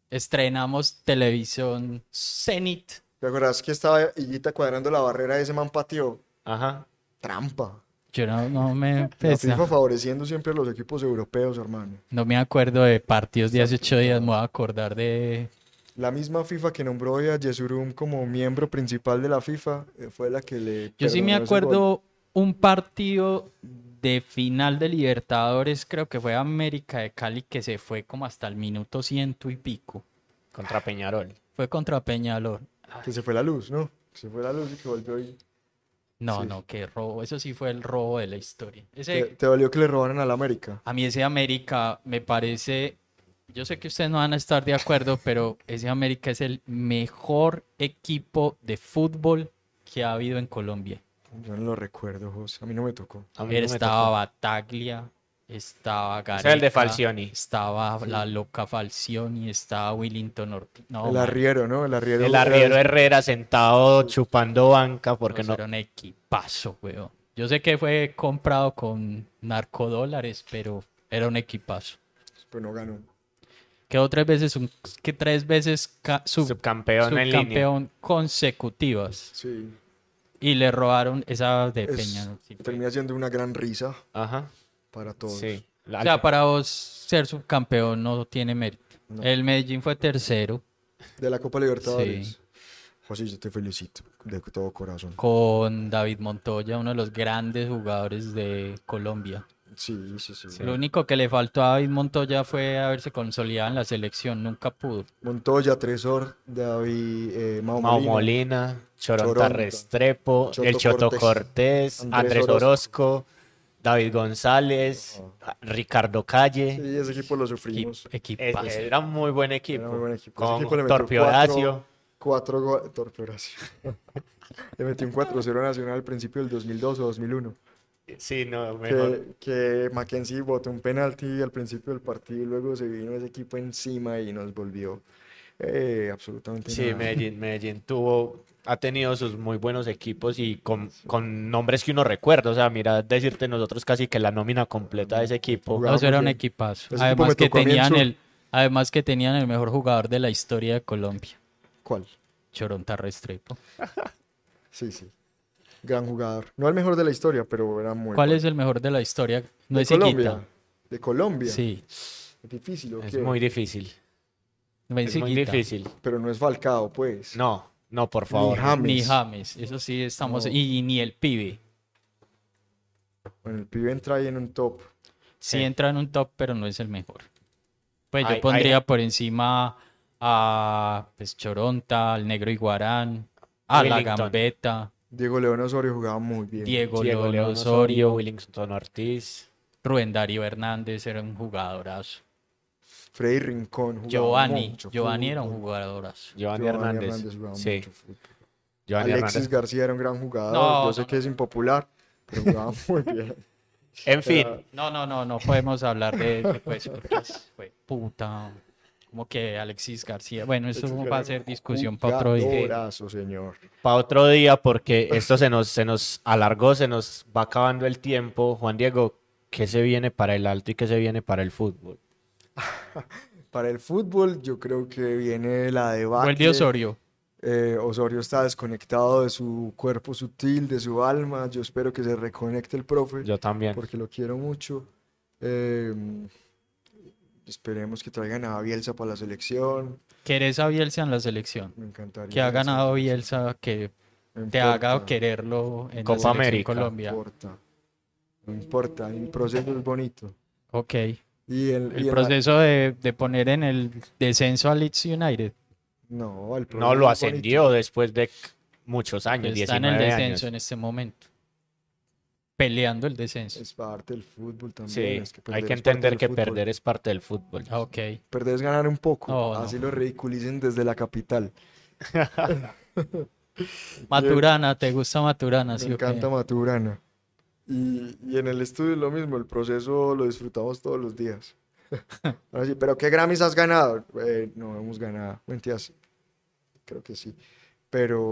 [SPEAKER 4] Estrenamos televisión Zenit.
[SPEAKER 3] ¿Te acuerdas que estaba Higuita cuadrando la barrera y ese man pateó?
[SPEAKER 2] Ajá.
[SPEAKER 3] Trampa.
[SPEAKER 4] Yo no, no me,
[SPEAKER 3] La
[SPEAKER 4] pues,
[SPEAKER 3] FIFA
[SPEAKER 4] no,
[SPEAKER 3] favoreciendo siempre a los equipos europeos, hermano.
[SPEAKER 4] no me acuerdo de partidos de hace ocho días, me voy a acordar de...
[SPEAKER 3] La misma FIFA que nombró hoy a Yesurum como miembro principal de la FIFA eh, fue la que le
[SPEAKER 4] Yo sí me acuerdo un partido de final de Libertadores, creo que fue América de Cali, que se fue como hasta el minuto ciento y pico.
[SPEAKER 2] Contra Peñarol.
[SPEAKER 4] Fue contra Peñalor.
[SPEAKER 3] Que se fue la luz, ¿no? Que se fue la luz y que volvió y...
[SPEAKER 4] No,
[SPEAKER 3] Sí.
[SPEAKER 4] no, qué robo. Eso sí fue el robo de la historia.
[SPEAKER 3] ¿Te,
[SPEAKER 4] Ese,
[SPEAKER 3] te dolió que le robaran al América?
[SPEAKER 4] a mí ese América me parece, yo sé que ustedes no van a estar de acuerdo, pero ese América es el mejor equipo de fútbol que ha habido en Colombia.
[SPEAKER 3] Yo no lo recuerdo, José. A mí no me tocó.
[SPEAKER 2] A mí no me
[SPEAKER 4] estaba
[SPEAKER 2] tocó.
[SPEAKER 4] Bataglia, estaba
[SPEAKER 2] Ese es el de
[SPEAKER 4] Gareca,
[SPEAKER 2] Falcioni.
[SPEAKER 4] Estaba la loca Falcioni, estaba Willington Ortiz. No,
[SPEAKER 3] el arriero, ¿no? El arriero.
[SPEAKER 2] El arriero Herrera sentado chupando banca porque no.
[SPEAKER 4] era un equipazo, weón. Yo sé que fue comprado con narcodólares, pero era un equipazo.
[SPEAKER 3] Pues no ganó.
[SPEAKER 4] Quedó tres veces, un- que tres veces ca- sub-
[SPEAKER 2] Subcampeón en línea.
[SPEAKER 4] subcampeón consecutivas.
[SPEAKER 3] Sí.
[SPEAKER 4] Y le robaron esa de
[SPEAKER 3] Es-
[SPEAKER 4] Peña. sí,
[SPEAKER 3] termina siendo una gran risa
[SPEAKER 2] Ajá.
[SPEAKER 3] Para todos.
[SPEAKER 2] Sí. La-
[SPEAKER 4] O sea, para vos ser subcampeón no tiene mérito.
[SPEAKER 3] No.
[SPEAKER 4] El Medellín fue tercero
[SPEAKER 3] De la Copa Libertadores.
[SPEAKER 4] Sí.
[SPEAKER 3] José, yo te felicito de todo corazón.
[SPEAKER 4] con David Montoya, uno de los grandes jugadores de Colombia.
[SPEAKER 3] Sí, sí, sí.
[SPEAKER 4] Lo único que le faltó a David Montoya fue haberse consolidado en la selección, nunca pudo.
[SPEAKER 3] Montoya, Tresor, David, eh, Mao
[SPEAKER 2] Mao
[SPEAKER 3] Molina.
[SPEAKER 2] Molina, Choronta
[SPEAKER 3] Choronta,
[SPEAKER 2] Restrepo,
[SPEAKER 3] Choto
[SPEAKER 2] el Choto
[SPEAKER 3] Cortés,
[SPEAKER 2] Cortés,
[SPEAKER 3] Andrés
[SPEAKER 2] Andrés
[SPEAKER 3] Orozco.
[SPEAKER 2] Orozco, David González, Ricardo Calle.
[SPEAKER 3] Sí, ese equipo lo sufrimos.
[SPEAKER 2] Es-
[SPEAKER 4] equipazo.
[SPEAKER 2] Era un muy buen equipo.
[SPEAKER 3] Era muy buen equipo. Ese
[SPEAKER 2] Con
[SPEAKER 3] equipo le metió
[SPEAKER 2] Torpio
[SPEAKER 3] cuatro-
[SPEAKER 2] Horacio.
[SPEAKER 3] Cuatro goles. Torpe Horacio. le metió un 4-0 Nacional al principio del 2002 o 2001.
[SPEAKER 2] Sí, no, mejor.
[SPEAKER 3] Que, que Mackenzie botó un penalti al principio del partido y luego se vino ese equipo encima y nos volvió eh, absolutamente
[SPEAKER 2] Sí,
[SPEAKER 3] nada.
[SPEAKER 2] Medellín, Medellín tuvo, ha tenido sus muy buenos equipos y con, con nombres que uno recuerda. O sea, mira, decirte nosotros casi que la nómina completa de ese equipo.
[SPEAKER 4] No, eso era un equipazo.
[SPEAKER 3] Ese
[SPEAKER 4] Además que tenían el, además que tenían el mejor jugador de la historia de Colombia,
[SPEAKER 3] ¿Cuál?
[SPEAKER 4] Choronta Restrepo.
[SPEAKER 3] Sí, sí. Gran jugador. No el mejor de la historia, pero era muy
[SPEAKER 4] ¿Cuál
[SPEAKER 3] bueno.
[SPEAKER 4] es el mejor de la historia? No
[SPEAKER 3] de
[SPEAKER 4] es
[SPEAKER 3] Colombia.
[SPEAKER 4] Higuita.
[SPEAKER 3] De Colombia.
[SPEAKER 4] Sí,
[SPEAKER 3] Es difícil, ¿o
[SPEAKER 2] Es
[SPEAKER 3] qué?
[SPEAKER 2] muy difícil.
[SPEAKER 4] no es
[SPEAKER 2] Es muy difícil.
[SPEAKER 3] Pero no es Falcao, pues.
[SPEAKER 2] No, no, por favor.
[SPEAKER 3] James.
[SPEAKER 4] Ni James, eso sí estamos.
[SPEAKER 3] No.
[SPEAKER 4] Y, ni el pibe.
[SPEAKER 3] Bueno, el pibe entra ahí en un top.
[SPEAKER 4] Sí
[SPEAKER 2] Sí.
[SPEAKER 4] entra en un top, pero no es el mejor. Pues
[SPEAKER 2] Ay,
[SPEAKER 4] yo pondría
[SPEAKER 2] ay.
[SPEAKER 4] por encima a pues, Choronta, al Negro Iguarán, a la. Gambeta,
[SPEAKER 3] Diego León Osorio jugaba muy bien.
[SPEAKER 4] Diego,
[SPEAKER 2] Diego
[SPEAKER 4] León
[SPEAKER 2] León
[SPEAKER 4] Osorio,
[SPEAKER 2] Osorio, Willington Ortiz.
[SPEAKER 4] Rubén Darío Hernández era un jugadorazo.
[SPEAKER 3] Freddy Rincón
[SPEAKER 4] Giovanni,
[SPEAKER 3] mucho
[SPEAKER 4] Giovanni era un
[SPEAKER 3] fútbol.
[SPEAKER 4] jugadorazo.
[SPEAKER 2] Giovanni,
[SPEAKER 3] Giovanni
[SPEAKER 2] Hernández.
[SPEAKER 3] jugaba
[SPEAKER 2] Sí,
[SPEAKER 3] mucho fútbol.
[SPEAKER 2] Giovanni
[SPEAKER 3] Alexis
[SPEAKER 2] Hernández.
[SPEAKER 3] García era un gran jugador.
[SPEAKER 4] No,
[SPEAKER 3] Yo sé
[SPEAKER 4] no,
[SPEAKER 3] que es impopular, pero jugaba muy bien.
[SPEAKER 2] En fin,
[SPEAKER 4] No, no, no, no podemos hablar de eso, pues, porque es- fue puta. Como que Alexis García. Bueno, eso va a ser discusión para otro día.
[SPEAKER 3] Señor.
[SPEAKER 2] para otro día, porque esto se nos, se nos alargó, se nos va acabando el tiempo. Juan Diego, ¿qué se viene para el alto y qué se viene para el fútbol?
[SPEAKER 3] Para el fútbol, yo creo que viene la debacle.
[SPEAKER 4] Vuelve Osorio.
[SPEAKER 3] Eh, Osorio está desconectado de su cuerpo sutil, de su alma. Yo espero que se reconecte el profe,
[SPEAKER 2] Yo también.
[SPEAKER 3] porque lo quiero mucho. Eh, esperemos que traigan a Bielsa para la selección.
[SPEAKER 4] ¿Querés a Bielsa en la selección?
[SPEAKER 3] Me encantaría.
[SPEAKER 4] Que ha ganado Bielsa, que
[SPEAKER 3] No
[SPEAKER 4] te haga
[SPEAKER 3] importa,
[SPEAKER 4] quererlo en la
[SPEAKER 2] Copa
[SPEAKER 4] selección
[SPEAKER 2] América.
[SPEAKER 3] No
[SPEAKER 4] Colombia.
[SPEAKER 3] importa. No importa. El proceso es bonito.
[SPEAKER 4] Ok.
[SPEAKER 3] Y el,
[SPEAKER 4] proceso de, de poner en el descenso a Leeds United.
[SPEAKER 3] No, el
[SPEAKER 2] No lo ascendió después de muchos años,
[SPEAKER 4] Está en el
[SPEAKER 2] 19
[SPEAKER 4] descenso
[SPEAKER 2] años.
[SPEAKER 4] en este momento. Peleando el descenso.
[SPEAKER 3] Es parte del fútbol también.
[SPEAKER 2] Sí,
[SPEAKER 3] es que
[SPEAKER 2] hay que entender que
[SPEAKER 3] fútbol.
[SPEAKER 2] perder es parte del fútbol.
[SPEAKER 4] Ah, Ok.
[SPEAKER 3] Perder es ganar un poco.
[SPEAKER 4] No.
[SPEAKER 3] Así lo ridiculicen desde la capital.
[SPEAKER 4] Maturana, ¿te gusta Maturana?
[SPEAKER 3] Me
[SPEAKER 4] ¿sí
[SPEAKER 3] encanta Maturana. Y, y en el estudio es lo mismo, el proceso lo disfrutamos todos los días. Ahora sí, pero ¿qué Grammys has ganado? Eh, no hemos ganado. Mentiras. Creo que sí. Pero,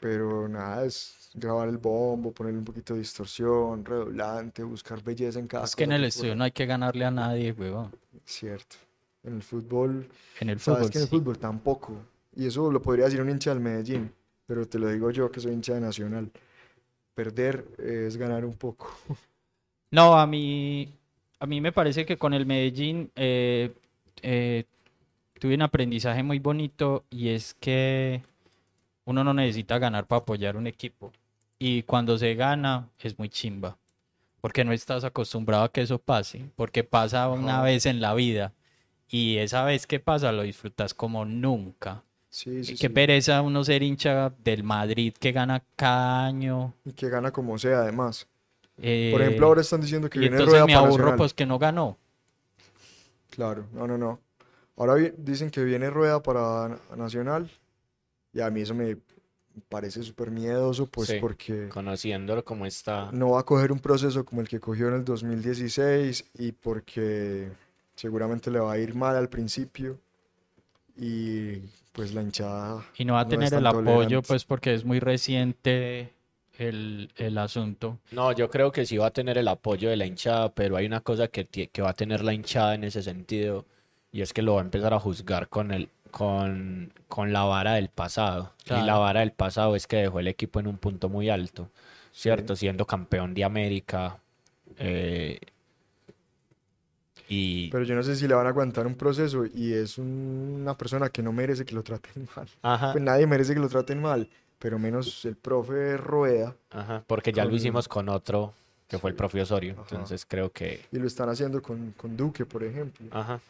[SPEAKER 3] pero nada, es grabar el bombo, ponerle un poquito de distorsión, redoblante, buscar belleza en cada
[SPEAKER 4] Es que en el estudio no hay que ganarle a nadie, huevón.
[SPEAKER 3] Cierto. En el fútbol,
[SPEAKER 4] En el
[SPEAKER 3] sabes
[SPEAKER 4] fútbol,
[SPEAKER 3] que en el
[SPEAKER 4] sí.
[SPEAKER 3] fútbol tampoco. Y eso lo podría decir un hincha del Medellín, pero te lo digo yo que soy hincha de Nacional. Perder es ganar un poco.
[SPEAKER 4] No, a mí, a mí me parece que con el Medellín eh, eh, tuve un aprendizaje muy bonito y es que uno no necesita ganar para apoyar un equipo. Y cuando se gana es muy chimba, porque no estás acostumbrado a que eso pase, porque pasa una
[SPEAKER 3] Ajá.
[SPEAKER 4] vez en la vida y esa vez que pasa lo disfrutas como nunca.
[SPEAKER 3] Sí, sí,
[SPEAKER 4] Qué
[SPEAKER 3] sí.
[SPEAKER 4] pereza uno ser hincha del Madrid que gana cada año.
[SPEAKER 3] Y que gana como sea, además.
[SPEAKER 4] eh,
[SPEAKER 3] Por ejemplo, ahora están diciendo que
[SPEAKER 4] y
[SPEAKER 3] viene
[SPEAKER 4] entonces
[SPEAKER 3] Rueda
[SPEAKER 4] me
[SPEAKER 3] para
[SPEAKER 4] aburro
[SPEAKER 3] Nacional.
[SPEAKER 4] pues que no ganó.
[SPEAKER 3] Claro, no, no, no. Ahora dicen que viene Rueda para Na- Nacional. Y a mí eso me parece súper miedoso, pues
[SPEAKER 2] Sí.
[SPEAKER 3] porque
[SPEAKER 2] Conociéndolo como está.
[SPEAKER 3] no va a coger un proceso como el que cogió en el 2016 y porque seguramente le va a ir mal al principio. Y pues la hinchada
[SPEAKER 4] Y no va a
[SPEAKER 3] no
[SPEAKER 4] tener el apoyo
[SPEAKER 3] tolerante.
[SPEAKER 4] pues porque es muy reciente el, el asunto.
[SPEAKER 2] No, yo creo que sí va a tener el apoyo de la hinchada, pero hay una cosa que, que va a tener la hinchada en ese sentido, y es que lo va a empezar a juzgar con el, con, con la vara del pasado. Y la vara del pasado es que dejó el equipo en un punto muy alto, ¿cierto? Siendo campeón de América. eh, y
[SPEAKER 3] Pero yo no sé si le van a aguantar un proceso y es un- una persona que no merece que lo traten mal.
[SPEAKER 2] ajá,
[SPEAKER 3] Pues nadie merece que lo traten mal, pero menos el profe Rueda.
[SPEAKER 2] ajá, porque ya lo
[SPEAKER 3] con-
[SPEAKER 2] hicimos con otro que fue el profe Osorio.
[SPEAKER 3] Ajá.
[SPEAKER 2] Entonces creo que,
[SPEAKER 3] Y lo están haciendo con, con Duque, por ejemplo.
[SPEAKER 2] ajá.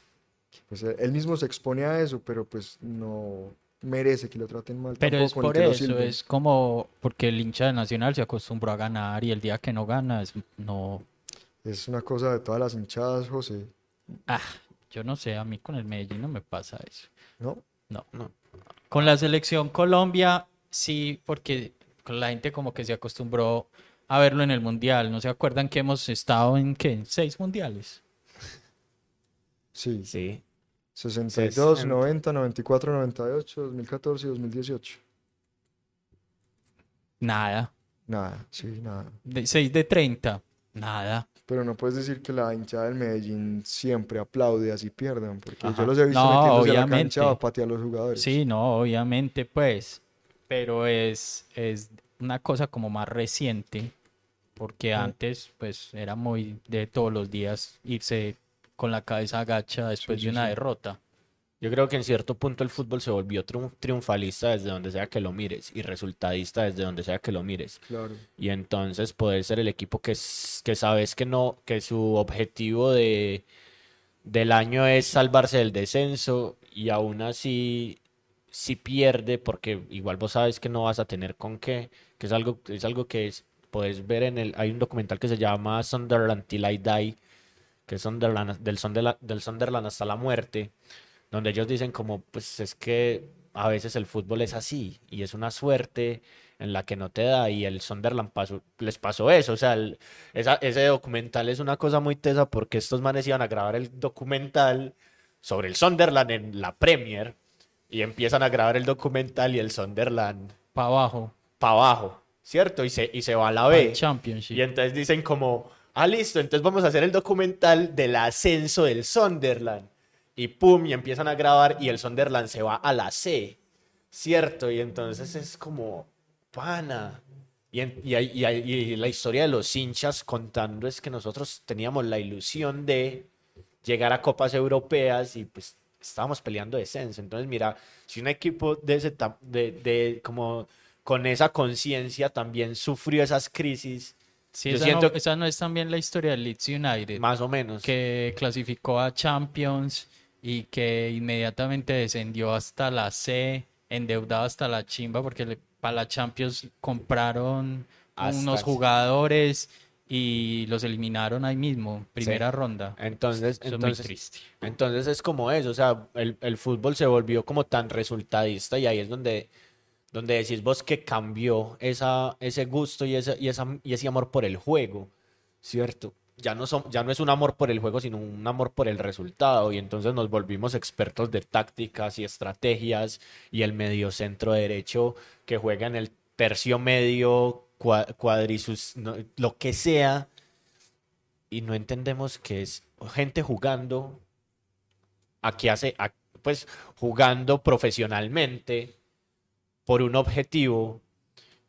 [SPEAKER 3] Pues él él mismo se expone a eso, pero pues no merece que lo traten mal
[SPEAKER 4] Pero es
[SPEAKER 3] tampoco, ni
[SPEAKER 4] por
[SPEAKER 3] lo
[SPEAKER 4] eso, es como porque el hincha de Nacional se acostumbró a ganar y el día que no gana es- no...
[SPEAKER 3] Es una cosa de todas las hinchadas, José,
[SPEAKER 4] Ah, yo no sé, a mí con el Medellín no me pasa eso.
[SPEAKER 3] ¿no?
[SPEAKER 4] No.
[SPEAKER 2] No.
[SPEAKER 4] Con la selección Colombia, sí, porque la gente como que se acostumbró a verlo en el Mundial. ¿No se acuerdan que hemos estado en qué? ¿En ¿Seis mundiales?
[SPEAKER 3] Sí,
[SPEAKER 2] Sí,
[SPEAKER 3] 62,
[SPEAKER 2] Sesenta.
[SPEAKER 3] 90, 94, 98, 2014 y 2018.
[SPEAKER 4] Nada.
[SPEAKER 3] Nada, sí, nada.
[SPEAKER 4] De, 6 de 30. Nada.
[SPEAKER 3] Pero no puedes decir que la hinchada del Medellín siempre aplaude así pierdan, porque
[SPEAKER 2] Ajá.
[SPEAKER 3] yo los he visto
[SPEAKER 4] No,
[SPEAKER 3] metiéndose a la cancha a patear a los jugadores.
[SPEAKER 4] Sí, no, obviamente, pues. Pero es, es una cosa como más reciente. Porque antes, pues, era muy de todos los días irse con la cabeza agacha después
[SPEAKER 3] Sí,
[SPEAKER 4] de una derrota.
[SPEAKER 2] Yo creo que en cierto punto el fútbol se volvió triun- triunfalista desde donde sea que lo mires y resultadista desde donde sea que lo mires.
[SPEAKER 3] Claro.
[SPEAKER 2] Y entonces poder ser el equipo que, que sabes que no, que su objetivo de, del año es salvarse del descenso y aún así si pierde porque igual vos sabes que no vas a tener con qué, que es algo, es algo que es- puedes ver en el, hay un documental que se llama Sunderland Till I Die, que es Sunderland, del, Sunderland, del Sunderland hasta la muerte, donde ellos dicen como, pues es que a veces el fútbol es así y es una suerte en la que no te da y el Sunderland pasó, les pasó eso, o sea, el- esa- ese documental es una cosa muy tesa porque estos manes iban a grabar el documental sobre el Sunderland en la Premier y empiezan a grabar el documental y el Sunderland
[SPEAKER 4] Para abajo.
[SPEAKER 2] para abajo, ¿cierto? Y se, y se va a la B.
[SPEAKER 4] Championship.
[SPEAKER 2] Y entonces dicen como, ah, listo, entonces vamos a hacer el documental del ascenso del Sunderland. Y pum, y empiezan a grabar y el Sunderland se va a la C, ¿cierto? Y entonces es como, pana. Y, en- y hay- y hay- y la historia de los hinchas contando es que nosotros teníamos la ilusión de llegar a copas europeas y pues estábamos peleando descenso. Entonces, mira, si un equipo de ese de, de como con esa conciencia también sufrió esas crisis,
[SPEAKER 4] Sí,
[SPEAKER 2] yo
[SPEAKER 4] esa,
[SPEAKER 2] siento
[SPEAKER 4] no, esa no es también la historia del Leeds United,
[SPEAKER 2] más o menos.
[SPEAKER 4] que clasificó a Champions y que inmediatamente descendió hasta la C, endeudado hasta la chimba, porque le- para la Champions compraron
[SPEAKER 2] Hasta
[SPEAKER 4] unos jugadores y los eliminaron ahí mismo, primera ronda.
[SPEAKER 2] Entonces,
[SPEAKER 4] Eso es muy
[SPEAKER 2] entonces,
[SPEAKER 4] triste.
[SPEAKER 2] entonces es como eso, o sea, el, el fútbol se volvió como tan resultadista y ahí es donde, donde decís vos que cambió esa, ese gusto y, esa, y, esa, y ese amor por el juego, ¿cierto? Ya no, son, ya no es un amor por el juego, sino un amor por el resultado. Y entonces nos volvimos expertos de tácticas y estrategias y el mediocentro derecho que juega en el tercio medio, cua- cuadrisus, lo que sea, y no entendemos que es gente jugando a que hace, a- pues jugando profesionalmente por un objetivo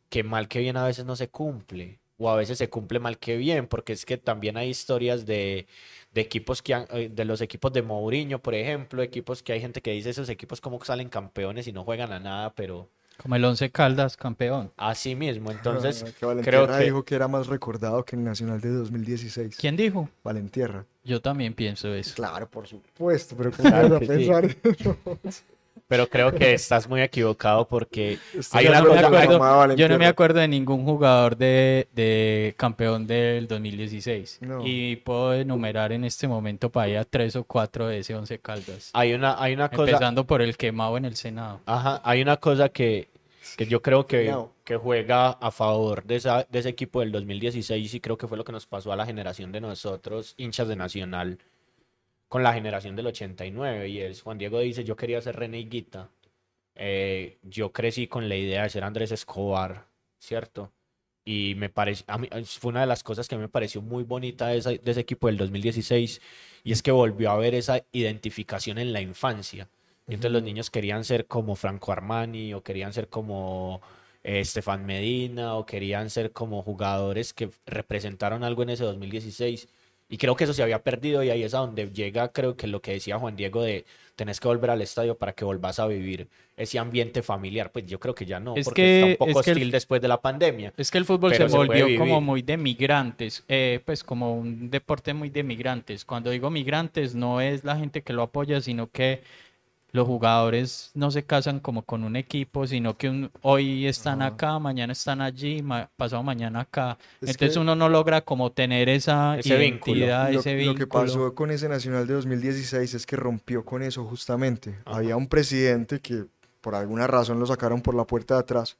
[SPEAKER 2] que mal que bien a veces no se cumple o a veces se cumple mal que bien porque es que también hay historias de, de equipos que han- eh, de los equipos de Mourinho por ejemplo equipos que hay gente que dice esos equipos como salen campeones y no juegan a nada pero
[SPEAKER 4] Como el Once Caldas campeón.
[SPEAKER 2] Así mismo, entonces
[SPEAKER 3] Ah, que
[SPEAKER 2] creo que
[SPEAKER 3] dijo que era más recordado que el Nacional de 2016.
[SPEAKER 4] ¿Quién dijo?
[SPEAKER 3] Valentierra.
[SPEAKER 4] Yo también pienso eso.
[SPEAKER 3] Claro, por supuesto, pero ¿cómo
[SPEAKER 2] Claro
[SPEAKER 3] vas a
[SPEAKER 2] que sí.
[SPEAKER 3] pensar?
[SPEAKER 2] Pero creo que estás muy equivocado porque hay una
[SPEAKER 3] acuerdo
[SPEAKER 2] cosa
[SPEAKER 3] con
[SPEAKER 4] acuerdo-
[SPEAKER 3] mamá
[SPEAKER 4] Yo no me acuerdo de ningún jugador de, de campeón del 2016.
[SPEAKER 3] No.
[SPEAKER 4] Y puedo enumerar en este momento para allá tres o cuatro de ese Once Caldas.
[SPEAKER 2] hay una hay una cosa
[SPEAKER 4] Empezando por el quemado en el Senado.
[SPEAKER 2] Ajá, hay una cosa que, que yo creo que,
[SPEAKER 3] No.
[SPEAKER 2] que juega a favor de, esa, de ese equipo del 2016 y creo que fue lo que nos pasó a la generación de nosotros, hinchas de Nacional, con la generación del 89. Y es, Juan Diego dice, yo quería ser René Higuita. Eh, yo crecí con la idea de ser Andrés Escobar, ¿cierto? Y me parece, a mí, fue una de las cosas que me pareció muy bonita de, esa- de ese equipo del 2016 y es que volvió a haber esa identificación en la infancia. Y entonces los niños querían ser como Franco Armani o querían ser como eh, Estefan Medina o querían ser como jugadores que representaron algo en ese 2016. Y creo que eso se había perdido y ahí es a donde llega, creo que lo que decía Juan Diego de tenés que volver al estadio para que volvás a vivir ese ambiente familiar. Pues yo creo que ya no,
[SPEAKER 4] Es
[SPEAKER 2] porque
[SPEAKER 4] que-
[SPEAKER 2] está un poco
[SPEAKER 4] es el-
[SPEAKER 2] hostil después de la pandemia.
[SPEAKER 4] Es que el fútbol se volvió como muy de migrantes, eh, pues como un deporte muy de migrantes. Cuando digo migrantes no es la gente que lo apoya, sino que los jugadores no se casan como con un equipo, sino que un- hoy están
[SPEAKER 3] Ajá.
[SPEAKER 4] acá, mañana están allí, ma- pasado mañana acá.
[SPEAKER 3] Es
[SPEAKER 4] Entonces uno no logra como tener esa
[SPEAKER 2] Ese vínculo.
[SPEAKER 4] identidad,
[SPEAKER 3] Lo,
[SPEAKER 4] ese
[SPEAKER 3] lo que
[SPEAKER 4] vínculo.
[SPEAKER 3] pasó con ese Nacional de 2016 es que rompió con eso justamente.
[SPEAKER 2] Ajá.
[SPEAKER 3] Había un presidente que por alguna razón lo sacaron por la puerta de atrás,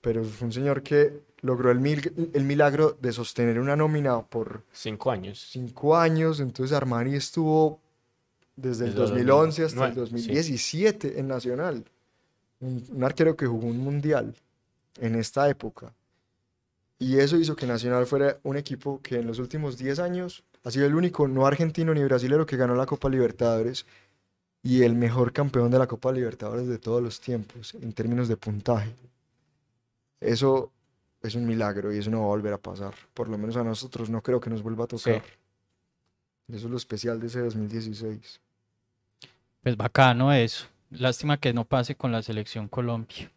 [SPEAKER 3] pero fue un señor que logró el, mil- el milagro de sostener una nómina por
[SPEAKER 2] Cinco años.
[SPEAKER 3] cinco años. Entonces Armani estuvo desde el
[SPEAKER 2] Desde el
[SPEAKER 3] 2011 hasta el
[SPEAKER 2] 2009, sí.
[SPEAKER 3] 2017 en Nacional. Un, un arquero que jugó un mundial en esta época. Y eso hizo que Nacional fuera un equipo que en los últimos 10 años ha sido el único no argentino ni brasilero que ganó la Copa Libertadores y el mejor campeón de la Copa Libertadores de todos los tiempos en términos de puntaje. Eso es un milagro y eso no va a volver a pasar. Por lo menos a nosotros no creo que nos vuelva a tocar. Eso es lo especial de ese 2016.
[SPEAKER 4] Pues bacano eso. Lástima que no pase con la selección Colombia.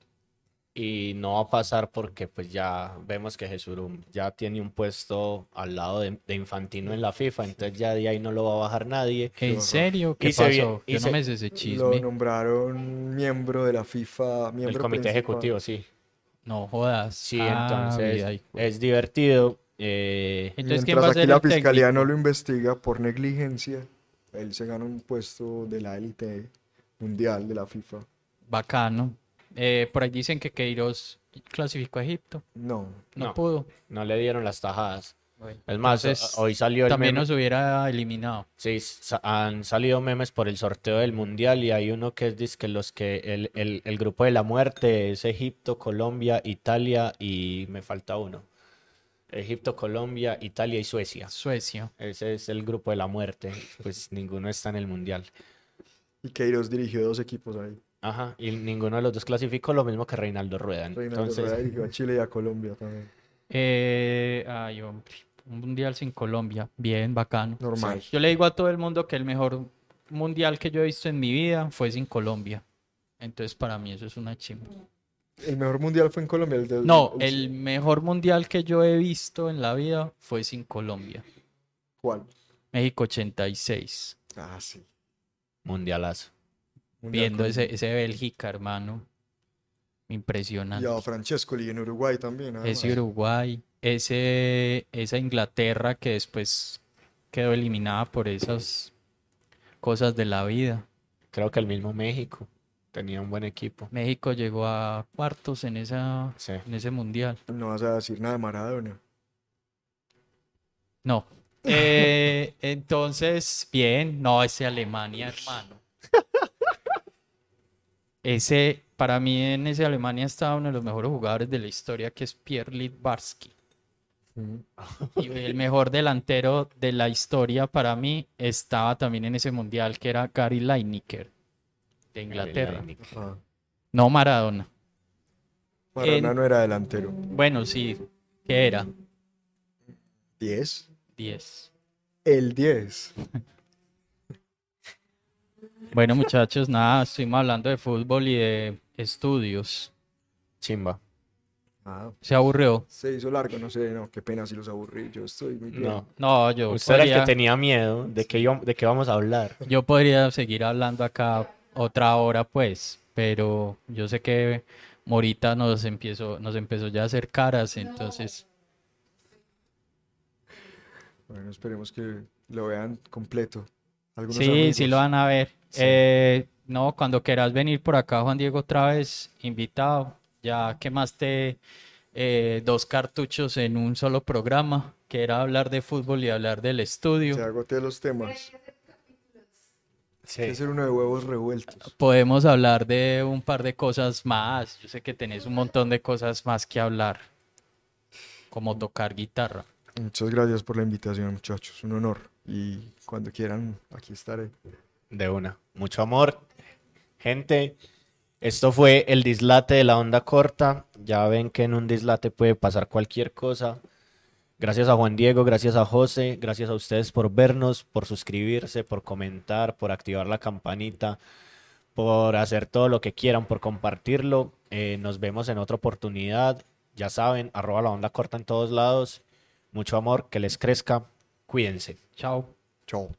[SPEAKER 2] Y no va a pasar porque pues ya vemos que Jesurum ya tiene un puesto al lado de, de Infantino en la FIFA, entonces ya de ahí no lo va a bajar nadie.
[SPEAKER 4] ¿En serio? ¿Qué
[SPEAKER 2] Y se
[SPEAKER 4] pasó?
[SPEAKER 2] y
[SPEAKER 4] Yo
[SPEAKER 2] se-
[SPEAKER 4] no me sé ese
[SPEAKER 3] Lo
[SPEAKER 4] chisme.
[SPEAKER 3] nombraron miembro de la FIFA,
[SPEAKER 2] El
[SPEAKER 3] miembro
[SPEAKER 2] comité
[SPEAKER 3] principal.
[SPEAKER 2] ejecutivo, sí.
[SPEAKER 4] No jodas.
[SPEAKER 2] Sí,
[SPEAKER 4] Ah,
[SPEAKER 2] entonces es divertido. eh,
[SPEAKER 4] Entonces, ¿quién
[SPEAKER 3] Mientras
[SPEAKER 4] va a
[SPEAKER 3] aquí
[SPEAKER 4] ser
[SPEAKER 3] la
[SPEAKER 4] el
[SPEAKER 3] fiscalía
[SPEAKER 4] técnico?
[SPEAKER 3] no lo investiga por negligencia, él se gana un puesto de la élite mundial de la FIFA.
[SPEAKER 4] Bacano. Eh, por ahí dicen que Queiroz clasificó a Egipto.
[SPEAKER 3] No,
[SPEAKER 4] No,
[SPEAKER 2] No.
[SPEAKER 4] pudo.
[SPEAKER 2] no le dieron las tajadas.
[SPEAKER 4] Bueno,
[SPEAKER 2] Es más,
[SPEAKER 4] entonces,
[SPEAKER 2] hoy salió el
[SPEAKER 4] también
[SPEAKER 2] meme.
[SPEAKER 4] nos hubiera eliminado.
[SPEAKER 2] Sí, sa- han salido memes por el sorteo del mundial y hay uno que es dizque los que el, el, el grupo de la muerte es Egipto, Colombia, Italia y me falta uno. Egipto, Colombia, Italia y Suecia.
[SPEAKER 4] Suecia.
[SPEAKER 2] Ese es el grupo de la muerte. Pues ninguno está en el mundial.
[SPEAKER 3] y Queiroz dirigió dos equipos ahí.
[SPEAKER 2] Ajá, y ninguno de los dos clasificó lo mismo que Reinaldo Rueda.
[SPEAKER 3] Reinaldo
[SPEAKER 2] Entonces,
[SPEAKER 3] Rueda dirigió a Chile y a Colombia también.
[SPEAKER 4] Eh, ay, hombre. Un mundial sin Colombia. Bien, bacano.
[SPEAKER 3] Normal.
[SPEAKER 4] Yo le digo a todo el mundo que el mejor mundial que yo he visto en mi vida fue sin Colombia. Entonces, para mí eso es una chimba.
[SPEAKER 3] El mejor mundial fue en Colombia. El del-
[SPEAKER 4] No,
[SPEAKER 3] el-
[SPEAKER 4] el mejor mundial que yo he visto en la vida fue sin Colombia.
[SPEAKER 3] ¿Cuál?
[SPEAKER 4] México 86.
[SPEAKER 3] Ah, sí.
[SPEAKER 2] mundialazo.
[SPEAKER 3] Mundial
[SPEAKER 4] Viendo ese, ese Bélgica, hermano.
[SPEAKER 3] Y
[SPEAKER 4] Impresionante.
[SPEAKER 3] a Francescoli en Uruguay también. además.
[SPEAKER 4] Ese Uruguay, ese, esa Inglaterra que después quedó eliminada por esas cosas de la vida.
[SPEAKER 2] Creo que el mismo México tenía un buen equipo.
[SPEAKER 4] México llegó a cuartos en, esa,
[SPEAKER 2] Sí.
[SPEAKER 4] en ese mundial.
[SPEAKER 3] No vas a decir nada de Maradona.
[SPEAKER 4] No. Eh, entonces, bien, no, ese Alemania, hermano. Ese, para mí en ese Alemania estaba uno de los mejores jugadores de la historia, que es Pierre Littbarski. Y el mejor delantero de la historia para mí estaba también en ese mundial, que era Gary Lineker, de Inglaterra.
[SPEAKER 3] Ajá.
[SPEAKER 4] No Maradona.
[SPEAKER 3] Maradona
[SPEAKER 4] En-
[SPEAKER 3] no era delantero.
[SPEAKER 4] Bueno, sí, ¿qué era?
[SPEAKER 3] 10.
[SPEAKER 4] 10.
[SPEAKER 3] El 10.
[SPEAKER 4] Bueno, muchachos, nada, estuvimos hablando de fútbol y de estudios.
[SPEAKER 2] Chimba.
[SPEAKER 3] Ah,
[SPEAKER 4] Se aburrió.
[SPEAKER 3] se hizo largo, no sé, no, qué pena si los aburrí. Yo estoy muy bien.
[SPEAKER 2] No.
[SPEAKER 4] No, yo
[SPEAKER 2] Usted era el que tenía miedo de que, íbam- de que vamos a hablar.
[SPEAKER 4] yo podría seguir hablando acá otra hora, pues, pero yo sé que Morita nos empezó, nos empezó ya a hacer caras, entonces,
[SPEAKER 3] Bueno, esperemos que lo vean completo. Algunos
[SPEAKER 4] sí, sí lo van a ver.
[SPEAKER 3] Sí.
[SPEAKER 4] Eh, no, cuando quieras venir por acá, Juan Diego, otra vez, invitado. Ya quemaste eh, dos cartuchos en un solo programa, que era hablar de fútbol y hablar del estudio.
[SPEAKER 3] Se agoté los temas. Hay que hacer uno de huevos revueltos.
[SPEAKER 4] Podemos hablar de un par de cosas más. Yo sé que tenés un montón de cosas más que hablar, como tocar guitarra.
[SPEAKER 3] Muchas gracias por la invitación, muchachos. Un honor. Y cuando quieran, aquí estaré.
[SPEAKER 2] De una. Mucho amor. Gente, esto fue el dislate de la onda corta. Ya ven que en un dislate puede pasar cualquier cosa. Gracias a Juan Diego, gracias a José, gracias a ustedes por vernos, por suscribirse, por comentar, por activar la campanita, por hacer todo lo que quieran, por compartirlo. Eh, nos vemos en otra oportunidad. Ya saben, arroba la onda corta en todos lados. Mucho amor, que les crezca. Cuídense.
[SPEAKER 4] Chao.
[SPEAKER 3] Chao.